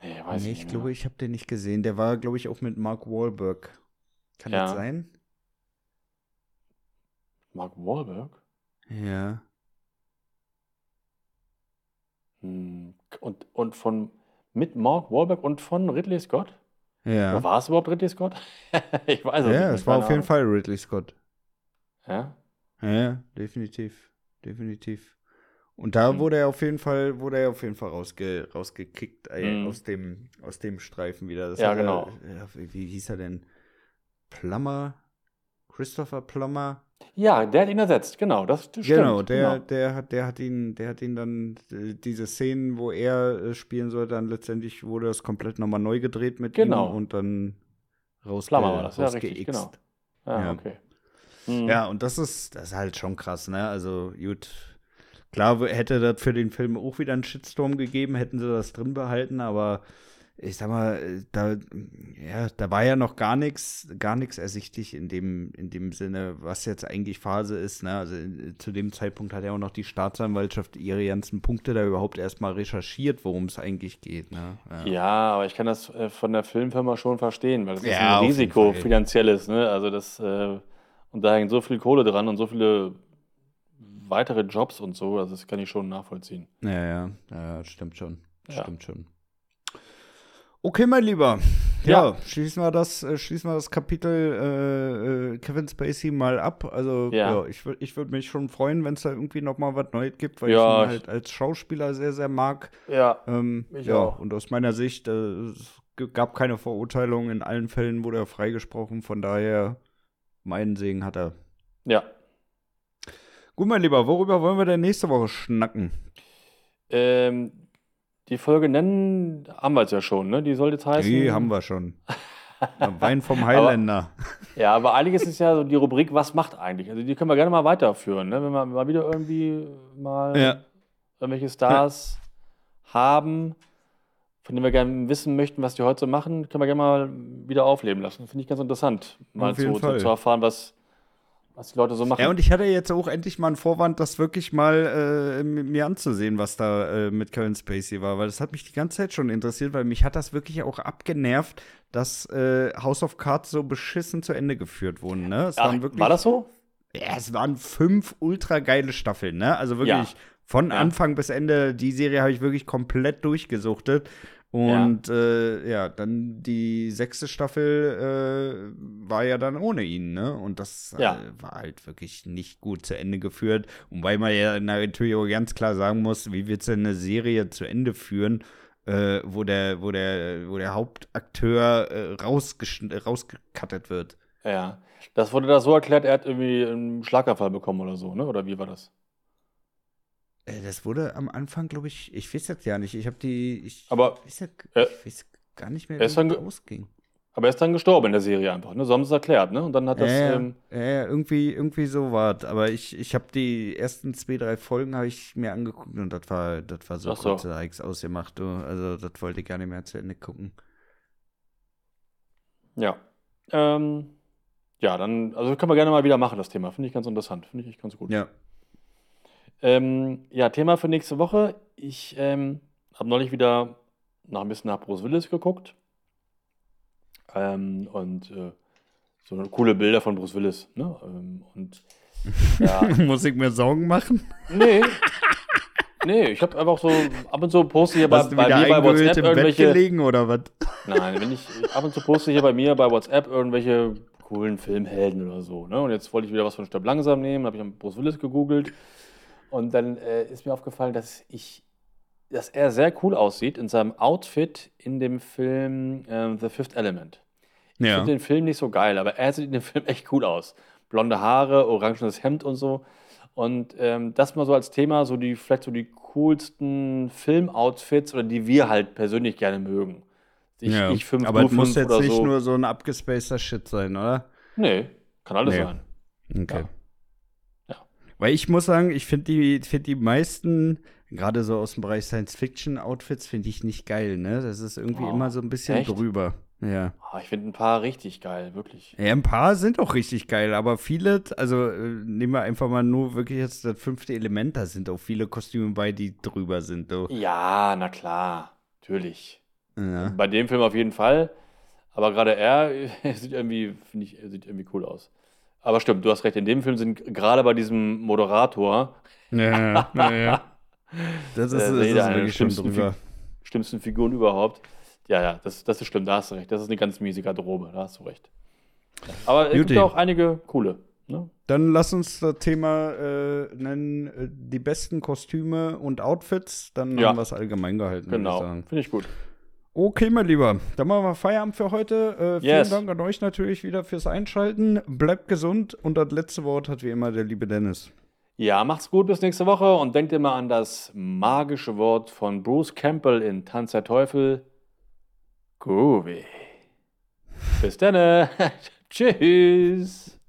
Nee, weiß nee, ich ich nicht glaube, mehr. ich habe den nicht gesehen. Der war, glaube ich, auch mit Mark Wahlberg. Kann das Ja. sein? Mark Wahlberg? Ja. Hm, Und, und von. Mit Mark Wahlberg und von Ridley Scott? Ja. War es überhaupt Ridley Scott? ich weiß es nicht. Ja, es war auf jeden Ahnung. Fall Ridley Scott. Ja? Ja, ja, definitiv. Definitiv. Und da Hm. wurde er auf jeden Fall, wurde er auf jeden Fall rausge, rausgekickt äh, Hm. aus dem, aus dem Streifen wieder. Das Ja, er- genau. ja, wie, wie hieß er denn? Plummer? Christopher Plummer. Ja, der hat ihn ersetzt, genau. Das, das Genau, stimmt, der, genau. der hat, der hat ihn, der hat ihn dann äh, diese Szenen, wo er äh, spielen sollte, dann letztendlich wurde das komplett nochmal neu gedreht mit Genau. ihm und dann rausge Plummer war das, ja, richtig, genau. Ah, Ja. okay. Hm. Ja, und das ist, das ist halt schon krass, ne? Also, gut. Klar hätte das für den Film auch wieder einen Shitstorm gegeben, hätten sie das drin behalten, aber ich sag mal, da, ja, da war ja noch gar nichts, gar nichts ersichtlich in dem, in dem Sinne, was jetzt eigentlich Phase ist, ne? Also zu dem Zeitpunkt hat ja auch noch die Staatsanwaltschaft ihre ganzen Punkte da überhaupt erstmal recherchiert, worum es eigentlich geht, ne? Ja, aber ich kann das äh, von der Filmfirma schon verstehen, weil das ist Ja, auf ein Risiko finanzielles, ne? Also das, äh, und da hängt so viel Kohle dran und so viele weitere Jobs und so, also das kann ich schon nachvollziehen. Ja, ja, ja, stimmt schon. Ja. Stimmt schon. Okay, mein Lieber. Ja, Ja. schließen wir das, äh, schließen wir das Kapitel äh, äh, Kevin Spacey mal ab. Also ja, Ja. ich würde ich würd mich schon freuen, wenn es da irgendwie noch mal was Neues gibt, weil Ja, ich ihn halt als Schauspieler sehr, sehr mag. Ja, Ähm, ja, auch. und aus meiner Sicht, äh, es gab keine Verurteilung. In allen Fällen wurde er freigesprochen. Von daher, meinen Segen hat er. ja. Gut, mein Lieber, worüber wollen wir denn nächste Woche schnacken? Ähm, die Folge nennen haben wir jetzt ja schon, ne? Die soll jetzt heißen. Die haben wir schon. Ja, Wein vom Highlander. Ja, aber einiges ist ja so die Rubrik, was macht eigentlich? Also die können wir gerne mal weiterführen, ne? Wenn wir mal wieder irgendwie mal Ja. irgendwelche Stars haben, von denen wir gerne wissen möchten, was die heute so machen, können wir gerne mal wieder aufleben lassen. Finde ich ganz interessant, mal zu, zu erfahren, was, was die Leute so machen. Ja, und ich hatte jetzt auch endlich mal einen Vorwand, das wirklich mal äh, mir anzusehen, was da äh, mit Kevin Spacey war, weil das hat mich die ganze Zeit schon interessiert, weil mich hat das wirklich auch abgenervt, dass äh, House of Cards so beschissen zu Ende geführt wurden. Ne? Es Ach, wirklich, war das so? Ja, es waren fünf ultra geile Staffeln, ne? Also wirklich Ja. von Ja. Anfang bis Ende, die Serie habe ich wirklich komplett durchgesuchtet. Und ja, äh, ja dann die sechste Staffel äh, war ja dann ohne ihn, ne? Und das Ja. äh, war halt wirklich nicht gut zu Ende geführt. Und weil man ja natürlich auch ganz klar sagen muss, wie wird denn eine Serie zu Ende führen, äh, wo der, wo der, wo der Hauptakteur äh, rausgekattet wird. Ja. Das wurde da so erklärt, er hat irgendwie einen Schlaganfall bekommen oder so, ne? Oder wie war das? Äh, Das wurde am Anfang, glaube ich, ich weiß das ja nicht. Ich habe die, ich Aber, weiß, ja, äh, ich weiß gar nicht mehr, wie ge- ausging. aber er ist dann gestorben in der Serie einfach, ne? So haben sie es erklärt, ne? Und dann hat das. ja, ähm, ja, irgendwie, irgendwie so war es. Aber ich, ich habe die ersten zwei, drei Folgen habe ich mir angeguckt und das war, das war so Ach so. kurz Hikes ausgemacht. Du. Also das wollte ich gar nicht mehr zu Ende gucken. Ja. Ähm, ja, dann, also können wir gerne mal wieder machen, das Thema. Finde ich ganz interessant. Finde ich echt ganz gut. Ja. Ähm, ja, Thema für nächste Woche. Ich ähm, habe neulich wieder nach ein bisschen nach Bruce Willis geguckt. Ähm, und äh, so coole Bilder von Bruce Willis. Ne? Ähm, und ja, Muss ich mir Sorgen machen? nee. Nee, ich habe einfach so ab und zu poste hier bei, Hast bei mir bei WhatsApp im Bett irgendwelche. gelegen oder was? Nein, wenn ich ab und zu poste hier bei mir bei WhatsApp irgendwelche coolen Filmhelden oder so. Ne? Und jetzt wollte ich wieder was von Stirb langsam nehmen, habe ich am Bruce Willis gegoogelt. Und dann äh, ist mir aufgefallen, dass ich, dass er sehr cool aussieht in seinem Outfit in dem Film ähm, The Fifth Element. Ich Ja. finde den Film nicht so geil, aber er sieht in dem Film echt cool aus. Blonde Haare, orangenes Hemd und so. Und ähm, das mal so als Thema, so die, vielleicht so die coolsten Filmoutfits oder die wir halt persönlich gerne mögen. Ich, ja. ich fünf, Aber du es muss jetzt oder nicht so. nur so ein abgespaceter Shit sein, oder? Nee, kann alles Nee. sein. Okay. Ja. Weil ich muss sagen, ich finde die, find die meisten, gerade so aus dem Bereich Science-Fiction-Outfits, finde ich nicht geil, ne? Das ist irgendwie Oh, immer so ein bisschen echt? drüber. Ja. Ah, ich finde ein paar richtig geil, wirklich. Ja, ein paar sind auch richtig geil, aber viele, also äh, nehmen wir einfach mal nur wirklich jetzt das fünfte Element, da sind auch viele Kostüme bei, die drüber sind. Du. Ja, na klar, natürlich. Ja. Bei dem Film auf jeden Fall. Aber gerade er sieht irgendwie, finde ich, er sieht irgendwie cool aus. Aber stimmt, du hast recht. In dem Film sind gerade bei diesem Moderator Ja, ja, ja. Das ist, Äh, das ist eine schon schlimmsten drüber. schlimmsten Figuren überhaupt. Ja, ja, das, das ist stimmt, da hast du recht. Das ist eine ganz miese Garderobe, da hast du recht. Aber es gibt Juti. ja auch einige coole. Ne? Dann lass uns das Thema äh, nennen, äh, die besten Kostüme und Outfits, dann Ja. haben wir es allgemein gehalten. Genau, finde ich gut. Okay, mein Lieber, dann machen wir Feierabend für heute. Äh, vielen Yes. Dank an euch natürlich wieder fürs Einschalten. Bleibt gesund und das letzte Wort hat wie immer der liebe Dennis. Ja, macht's gut, bis nächste Woche und denkt immer an das magische Wort von Bruce Campbell in Tanz der Teufel. Groovy. Bis dann. Tschüss.